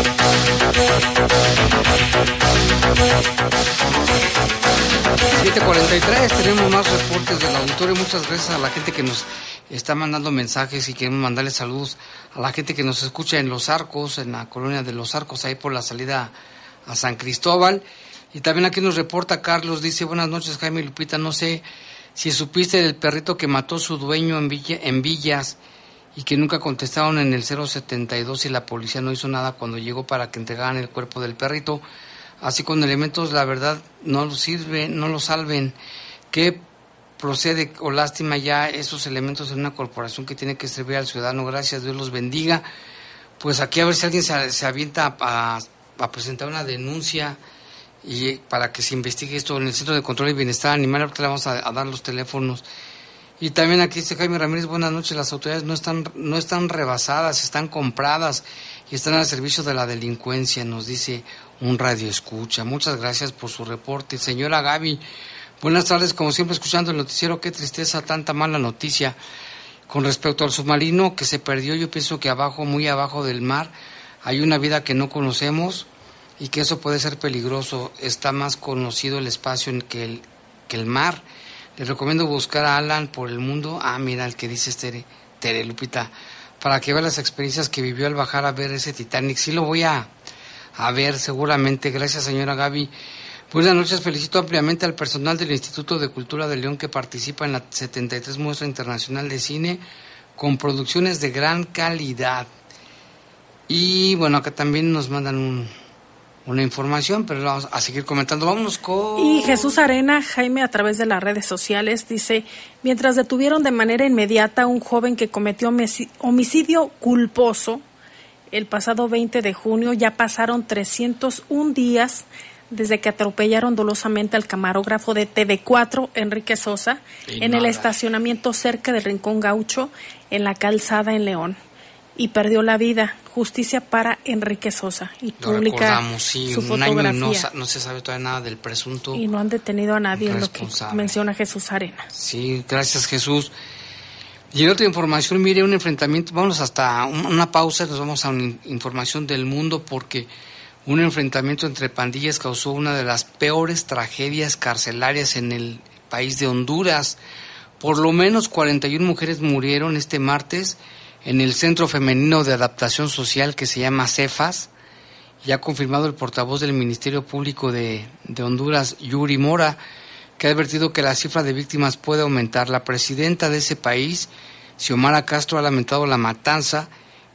743, tenemos más reportes del auditorio. Muchas gracias a la gente que nos está mandando mensajes y queremos mandarle saludos a la gente que nos escucha en Los Arcos, en la colonia de Los Arcos, ahí por la salida a San Cristóbal. Y también aquí nos reporta Carlos, dice, buenas noches Jaime Lupita, no sé si supiste del perrito que mató su dueño en, en Villas y que nunca contestaron en el 072 y la policía no hizo nada cuando llegó para que entregaran el cuerpo del perrito así con elementos, la verdad, no lo sirve, no lo salven. ¿Qué procede o lástima ya esos elementos en una corporación que tiene que servir al ciudadano? Gracias, Dios los bendiga. Pues aquí a ver si alguien se, avienta a, presentar una denuncia y para que se investigue esto en el Centro de Control y Bienestar Animal. Ahorita le vamos a dar los teléfonos. Y también aquí dice Jaime Ramírez, buenas noches, las autoridades no están, no están rebasadas, están compradas y están al servicio de la delincuencia, nos dice un radio escucha. Muchas gracias por su reporte. Señora Gaby, buenas tardes, como siempre escuchando el noticiero, qué tristeza, tanta mala noticia. Con respecto al submarino que se perdió, yo pienso que abajo, muy abajo del mar, hay una vida que no conocemos y que eso puede ser peligroso. Está más conocido el espacio que el, que el mar. Les recomiendo buscar a Alan por el mundo. Ah, mira el que dice Tere, Tere Lupita, para que vea las experiencias que vivió al bajar a ver ese Titanic. Sí lo voy a, a ver seguramente. Gracias, señora Gaby. Buenas noches, felicito ampliamente al personal del Instituto de Cultura de León que participa en la 73 Muestra Internacional de Cine con producciones de gran calidad. Y bueno, acá también nos mandan un, una información, pero vamos a seguir comentando. Vámonos con... Y Jesús Arena, Jaime, a través de las redes sociales, dice, mientras detuvieron de manera inmediata a un joven que cometió homicidio culposo el pasado 20 de junio, ya pasaron 301 días desde que atropellaron dolosamente al camarógrafo de TV4, Enrique Sosa, en el estacionamiento cerca del Rincón Gaucho, en la calzada en León. Y perdió la vida. Justicia para Enrique Sosa. Y publica su fotografía. no, se sabe todavía nada del presunto. Y no han detenido a nadie, en lo que menciona Jesús Arena. Sí, gracias Jesús. Y en otra información, mire, un enfrentamiento, vamos hasta una pausa, nos vamos a una información del mundo porque un enfrentamiento entre pandillas causó una de las peores tragedias carcelarias en el país de Honduras. Por lo menos 41 mujeres murieron este martes en el Centro Femenino de Adaptación Social que se llama CEFAS. Ya ha confirmado el portavoz del Ministerio Público de, de Honduras, Yuri Mora, que ha advertido que la cifra de víctimas puede aumentar. La presidenta de ese país, Xiomara Castro, ha lamentado la matanza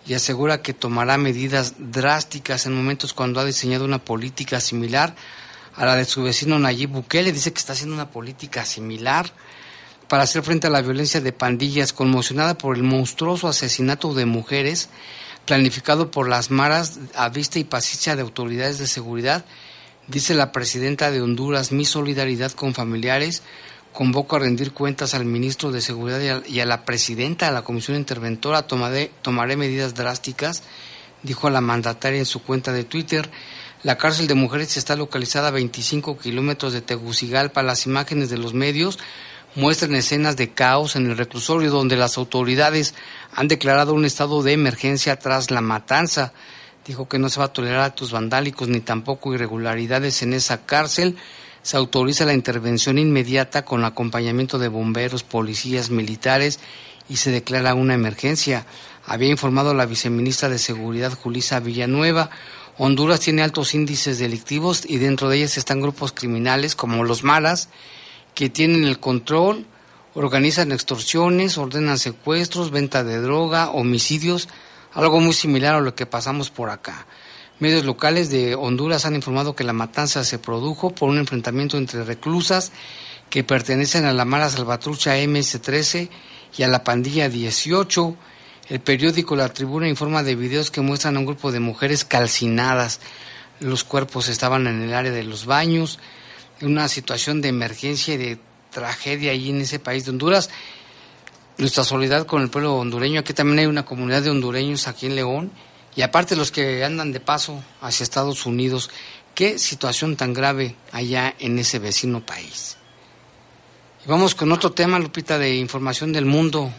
y asegura que tomará medidas drásticas en momentos cuando ha diseñado una política similar a la de su vecino Nayib Bukele. Dice que está haciendo una política similar para hacer frente a la violencia de pandillas, conmocionada por el monstruoso asesinato de mujeres planificado por las maras a vista y paciencia de autoridades de seguridad. Dice la presidenta de Honduras, mi solidaridad con familiares, convoco a rendir cuentas al ministro de Seguridad y a, la presidenta de la Comisión Interventora. Tomaré, tomaré medidas drásticas, dijo la mandataria en su cuenta de Twitter. La cárcel de mujeres está localizada a 25 kilómetros de Tegucigalpa. Las imágenes de los medios muestran escenas de caos en el reclusorio donde las autoridades han declarado un estado de emergencia tras la matanza. Dijo que no se va a tolerar actos vandálicos ni tampoco irregularidades en esa cárcel se autoriza la intervención inmediata con acompañamiento de bomberos, policías, militares y se declara una emergencia. Había informado la viceministra de Seguridad, Julisa Villanueva. Honduras tiene altos índices delictivos y dentro de ellas están grupos criminales como los malas que tienen el control, organizan extorsiones, ordenan secuestros, venta de droga, homicidios, algo muy similar a lo que pasamos por acá. Medios locales de Honduras han informado que la matanza se produjo por un enfrentamiento entre reclusas que pertenecen a la mala salvatrucha MS-13 y a la pandilla 18. El periódico La Tribuna informa de videos que muestran a un grupo de mujeres calcinadas. Los cuerpos estaban en el área de los baños. Una situación de emergencia y de tragedia allí en ese país de Honduras. Nuestra solidaridad con el pueblo hondureño. Aquí también hay una comunidad de hondureños aquí en León y aparte los que andan de paso hacia Estados Unidos, qué situación tan grave allá en ese vecino país. Y vamos con otro tema, Lupita, de información del mundo.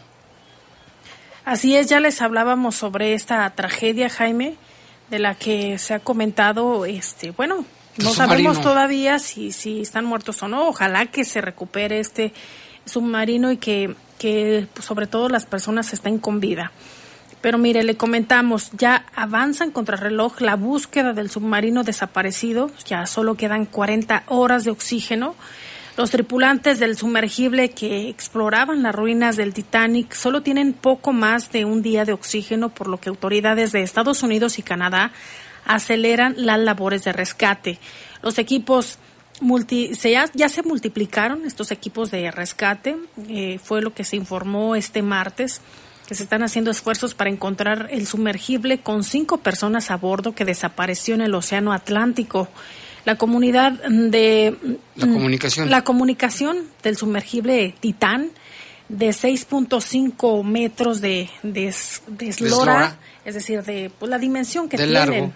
Así es, ya les hablábamos sobre esta tragedia, Jaime, de la que se ha comentado, este, bueno, no sabemos todavía si, si están muertos o no. Ojalá que se recupere este submarino y que, que pues, sobre todo las personas estén con vida. Pero mire, le comentamos, ya avanzan contra reloj la búsqueda del submarino desaparecido, ya solo quedan 40 horas de oxígeno. Los tripulantes del sumergible que exploraban las ruinas del Titanic solo tienen poco más de un día de oxígeno, por lo que autoridades de Estados Unidos y Canadá aceleran las labores de rescate. Los equipos multi, se, ya, se multiplicaron, estos equipos de rescate, eh, fue lo que se informó este martes que se están haciendo esfuerzos para encontrar el sumergible con cinco personas a bordo que desapareció en el Océano Atlántico. La comunidad de la comunicación, la comunicación del sumergible Titán de 6.5 metros de, de, eslora, es decir, de pues, la dimensión que tienen.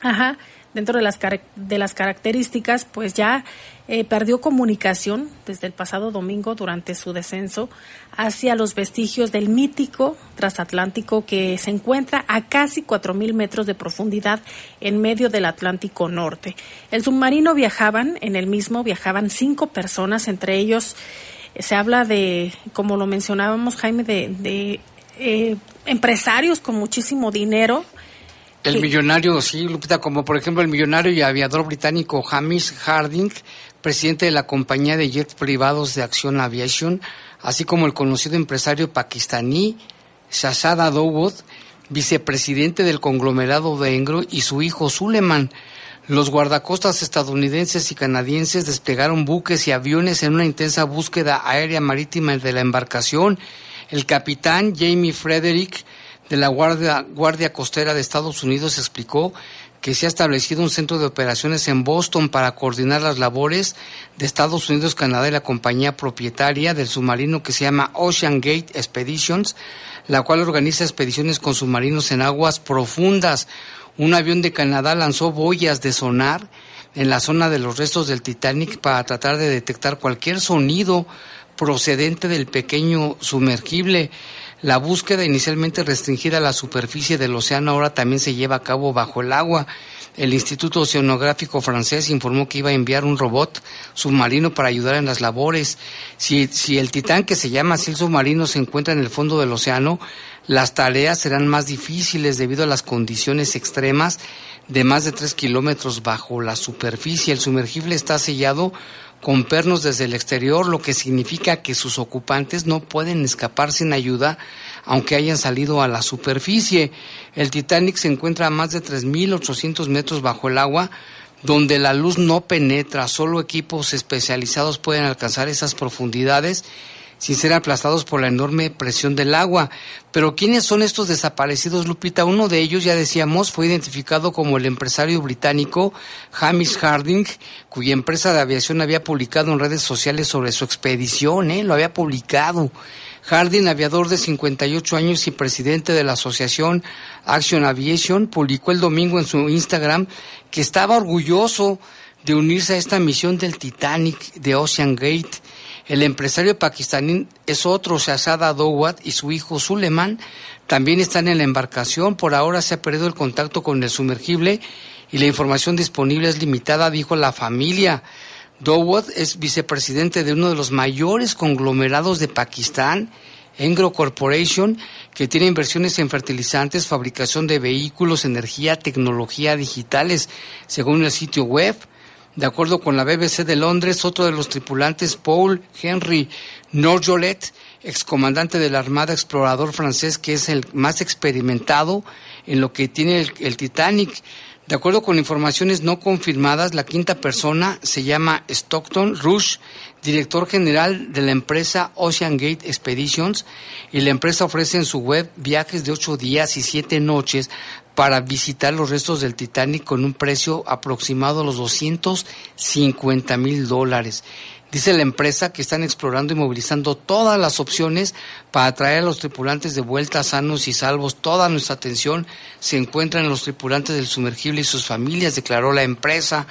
Ajá, dentro de las, de las características, pues ya eh, perdió comunicación desde el pasado domingo durante su descenso hacia los vestigios del mítico transatlántico que se encuentra a casi 4.000 metros de profundidad en medio del Atlántico Norte. El submarino viajaban, en el mismo viajaban cinco personas, entre ellos eh, se habla de, como lo mencionábamos Jaime, de, eh, empresarios con muchísimo dinero el millonario, sí, Lupita, como por ejemplo el millonario y aviador británico Hamish Harding, presidente de la compañía de jets privados de Action Aviation, así como el conocido empresario pakistaní Shahzad Dawood, vicepresidente del conglomerado de Engro, y su hijo Suleiman. Los guardacostas estadounidenses y canadienses desplegaron buques y aviones en una intensa búsqueda aérea marítima de la embarcación. El capitán Jamie Frederick de la Guardia, Guardia Costera de Estados Unidos explicó que se ha establecido un centro de operaciones en Boston para coordinar las labores de Estados Unidos, Canadá y la compañía propietaria del submarino que se llama Ocean Gate Expeditions, la cual organiza expediciones con submarinos en aguas profundas. Un avión de Canadá lanzó boyas de sonar en la zona de los restos del Titanic para tratar de detectar cualquier sonido procedente del pequeño sumergible. La búsqueda inicialmente restringida a la superficie del océano ahora también se lleva a cabo bajo el agua. El Instituto Oceanográfico francés informó que iba a enviar un robot submarino para ayudar en las labores. Si, si el Titán, que se llama así el submarino, se encuentra en el fondo del océano, las tareas serán más difíciles debido a las condiciones extremas de más de tres kilómetros bajo la superficie. El sumergible está sellado con pernos desde el exterior, lo que significa que sus ocupantes no pueden escapar sin ayuda, aunque hayan salido a la superficie. El Titanic se encuentra a más de 3.800 metros bajo el agua, donde la luz no penetra, solo equipos especializados pueden alcanzar esas profundidades sin ser aplastados por la enorme presión del agua. Pero ¿quiénes son estos desaparecidos, Lupita? Uno de ellos, ya decíamos, fue identificado como el empresario británico Hamish Harding, cuya empresa de aviación había publicado en redes sociales sobre su expedición, ¿eh? Lo había publicado. Harding, aviador de 58 años y presidente de la asociación Action Aviation, publicó el domingo en su Instagram que estaba orgulloso de unirse a esta misión del Titanic de Ocean Gate el empresario pakistaní es otro, Shahzad Dowad, y su hijo Suleiman también están en la embarcación. Por ahora se ha perdido el contacto con el sumergible y la información disponible es limitada, dijo la familia. Dowad es vicepresidente de uno de los mayores conglomerados de Pakistán, Engro Corporation, que tiene inversiones en fertilizantes, fabricación de vehículos, energía, tecnología digitales, según el sitio web. De acuerdo con la BBC de Londres, otro de los tripulantes, Paul Henry Norjolet, excomandante de la Armada Explorador francés, que es el más experimentado en lo que tiene el, Titanic. De acuerdo con informaciones no confirmadas, la quinta persona se llama Stockton Rush, director general de la empresa Ocean Gate Expeditions, y la empresa ofrece en su web viajes de ocho días y siete noches para visitar los restos del Titanic con un precio aproximado a los 250 mil dólares. Dice la empresa que están explorando y movilizando todas las opciones para traer a los tripulantes de vuelta sanos y salvos. Toda nuestra atención se encuentra en los tripulantes del sumergible y sus familias, declaró la empresa.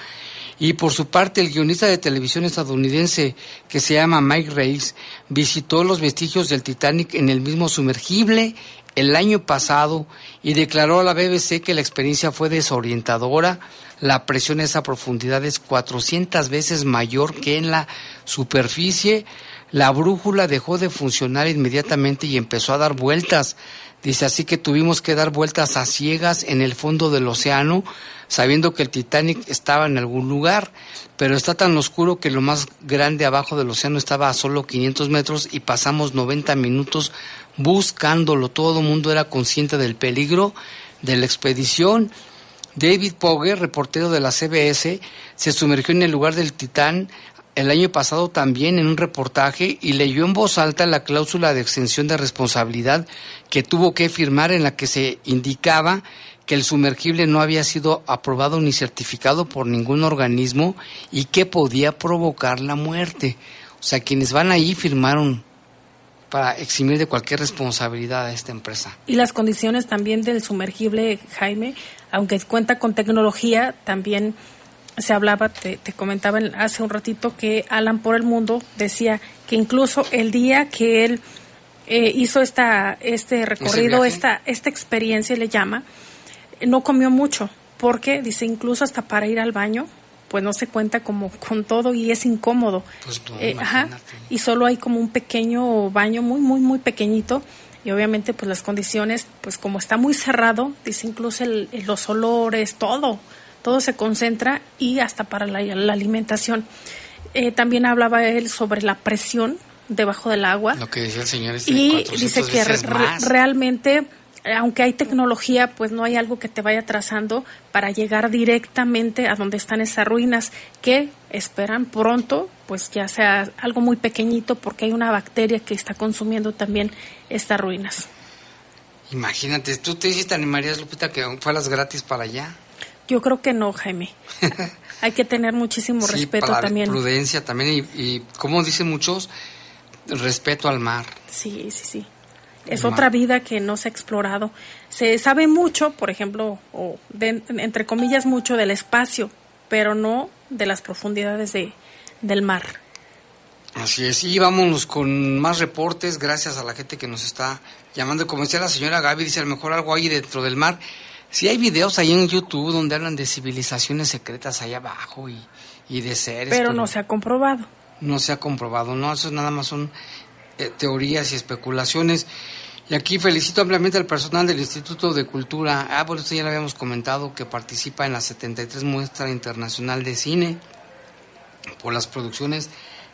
Y por su parte, el guionista de televisión estadounidense que se llama Mike Reis visitó los vestigios del Titanic en el mismo sumergible el año pasado y declaró a la BBC que la experiencia fue desorientadora. La presión a esa profundidad es 400 veces mayor que en la superficie. La brújula dejó de funcionar inmediatamente y empezó a dar vueltas. Dice así que tuvimos que dar vueltas a ciegas en el fondo del océano, sabiendo que el Titanic estaba en algún lugar, pero está tan oscuro que lo más grande abajo del océano estaba a solo 500 metros y pasamos 90 minutos buscándolo. Todo el mundo era consciente del peligro de la expedición. David Pogue, reportero de la CBS, se sumergió en el lugar del Titán el año pasado también en un reportaje y leyó en voz alta la cláusula de extensión de responsabilidad que tuvo que firmar en la que se indicaba que el sumergible no había sido aprobado ni certificado por ningún organismo y que podía provocar la muerte. O sea, quienes van ahí firmaron para eximir de cualquier responsabilidad a esta empresa. Y las condiciones también del sumergible, Jaime, aunque cuenta con tecnología, también se hablaba, te, te comentaba hace un ratito que Alan por el Mundo decía que incluso el día que él eh, hizo esta, este recorrido, esta, esta experiencia, le llama, no comió mucho, porque dice incluso hasta para ir al baño, pues no se cuenta como con todo y es incómodo. Pues no, Eh, ajá, y solo hay como un pequeño baño muy, muy, muy pequeñito y obviamente pues las condiciones, pues como está muy cerrado, dice incluso el- los olores, todo, todo se concentra y hasta para la, la alimentación. Eh, también hablaba él sobre la presión debajo del agua Lo que decía el señor es de y 400 dice que re- realmente aunque hay tecnología pues no hay algo que te vaya trazando para llegar directamente a donde están esas ruinas que esperan pronto pues ya sea algo muy pequeñito porque hay una bacteria que está consumiendo también estas ruinas Imagínate, ¿tú te hiciste animarías, Lupita, que fueras gratis para allá? yo creo que no Jaime hay que tener muchísimo Sí, respeto para también prudencia también y, y, como dicen muchos, respeto al mar. Sí, sí, sí. Es mar. otra vida que no se ha explorado. Se sabe mucho, por ejemplo, o de- entre comillas, mucho del espacio, pero no de las profundidades de, del mar. Así es, y vámonos con más reportes, gracias a la gente que nos está llamando. Como decía la señora Gaby, dice a lo mejor algo ahí dentro del mar. Sí hay videos ahí en YouTube donde hablan de civilizaciones secretas allá abajo y, y de seres. Pero no se ha comprobado. no se ha comprobado, ¿no? Eso nada más son eh, teorías y especulaciones. Y aquí felicito ampliamente al personal del Instituto de Cultura. Ah, por esto ya lo habíamos comentado, que participa en la 73 Muestra Internacional de Cine por las producciones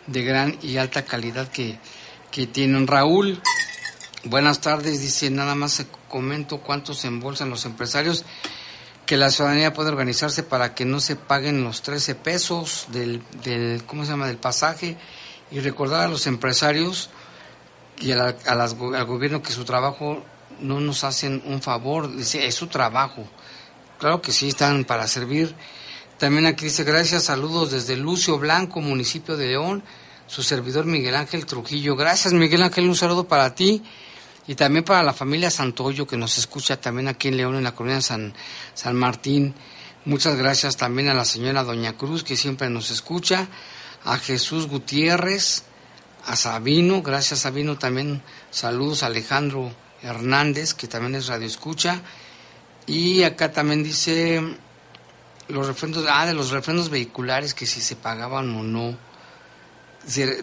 de gran y alta calidad que, que tienen. Raúl, buenas tardes, dice, nada más comento cuánto se embolsan los empresarios, que la ciudadanía puede organizarse para que no se paguen los 13 pesos del, del ¿cómo se llama?, del pasaje y recordar a los empresarios y a la- a al gobierno que su trabajo no nos hacen un favor, dice, es su trabajo. Claro que sí, están para servir. También aquí dice, gracias, saludos desde Lucio Blanco, municipio de León, su servidor Miguel Ángel Trujillo. Gracias, Miguel Ángel, un saludo para ti y también para la familia Santoyo que nos escucha también aquí en León, en la colonia San, San Martín. Muchas gracias también a la señora Doña Cruz que siempre nos escucha, a Jesús Gutiérrez, a Sabino, gracias Sabino también, saludos a Alejandro Hernández que también es radio escucha y acá también dice los refrendos, ah, de los refrendos vehiculares que si se pagaban o no.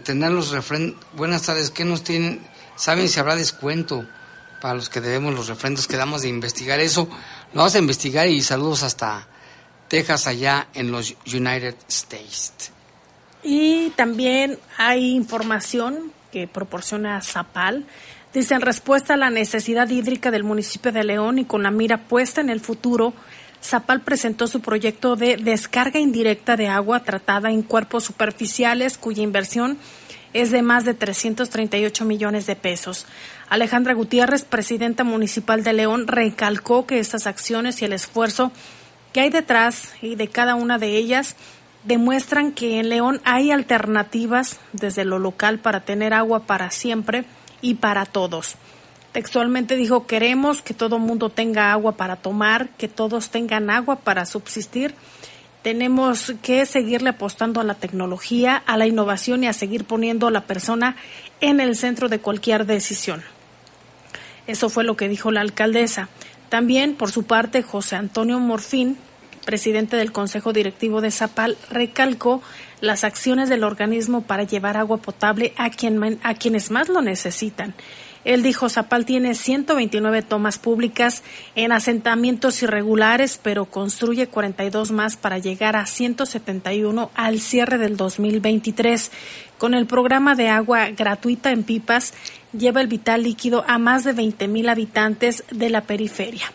Tener los refrendos, buenas tardes, ¿qué nos tienen? ¿Saben si habrá descuento para los que debemos los refrendos? Quedamos de investigar eso. Lo vamos a investigar y saludos hasta Texas, allá en los United States. Y también hay información que proporciona Zapal. Dice, en respuesta a la necesidad hídrica del municipio de León y con la mira puesta en el futuro, Zapal presentó su proyecto de descarga indirecta de agua tratada en cuerpos superficiales, cuya inversión es de más de 338 millones de pesos. Alejandra Gutiérrez, presidenta municipal de León, recalcó que estas acciones y el esfuerzo que hay detrás y de cada una de ellas demuestran que en León hay alternativas desde lo local para tener agua para siempre y para todos. Textualmente dijo, queremos que todo mundo tenga agua para tomar, que todos tengan agua para subsistir. Tenemos que seguirle apostando a la tecnología, a la innovación y a seguir poniendo a la persona en el centro de cualquier decisión. Eso fue lo que dijo la alcaldesa. También, por su parte, José Antonio Morfín, presidente del Consejo Directivo de Zapal, recalcó las acciones del organismo para llevar agua potable a, quien, a quienes más lo necesitan. Él dijo, Zapal tiene 129 tomas públicas en asentamientos irregulares, pero construye 42 más para llegar a 171 al cierre del 2023. Con el programa de agua gratuita en pipas, lleva el vital líquido a más de 20 mil habitantes de la periferia.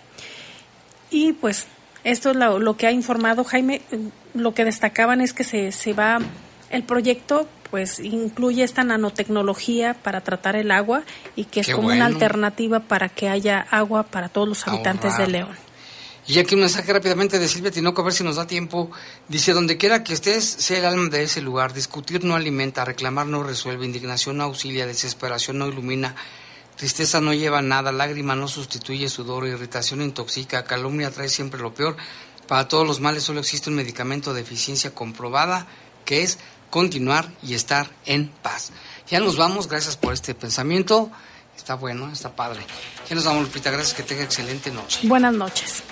Y pues esto es lo, lo que ha informado Jaime. Lo que destacaban es que se, se va, el proyecto pues incluye esta nanotecnología para tratar el agua y que es Qué como una alternativa para que haya agua para todos los habitantes Ahorrar. de León. Y aquí un mensaje rápidamente de Silvia Tinoco, a ver si nos da tiempo. Dice, donde quiera que estés, sé el alma de ese lugar. Discutir no alimenta, reclamar no resuelve, indignación no auxilia, desesperación no ilumina, tristeza no lleva nada, lágrima no sustituye sudor, irritación intoxica, calumnia trae siempre lo peor. Para todos los males solo existe un medicamento de eficiencia comprobada, que es continuar y estar en paz. Ya nos vamos, gracias por este pensamiento. Está bueno, está padre. Ya nos vamos, Lupita, gracias, que tenga excelente noche. Buenas noches.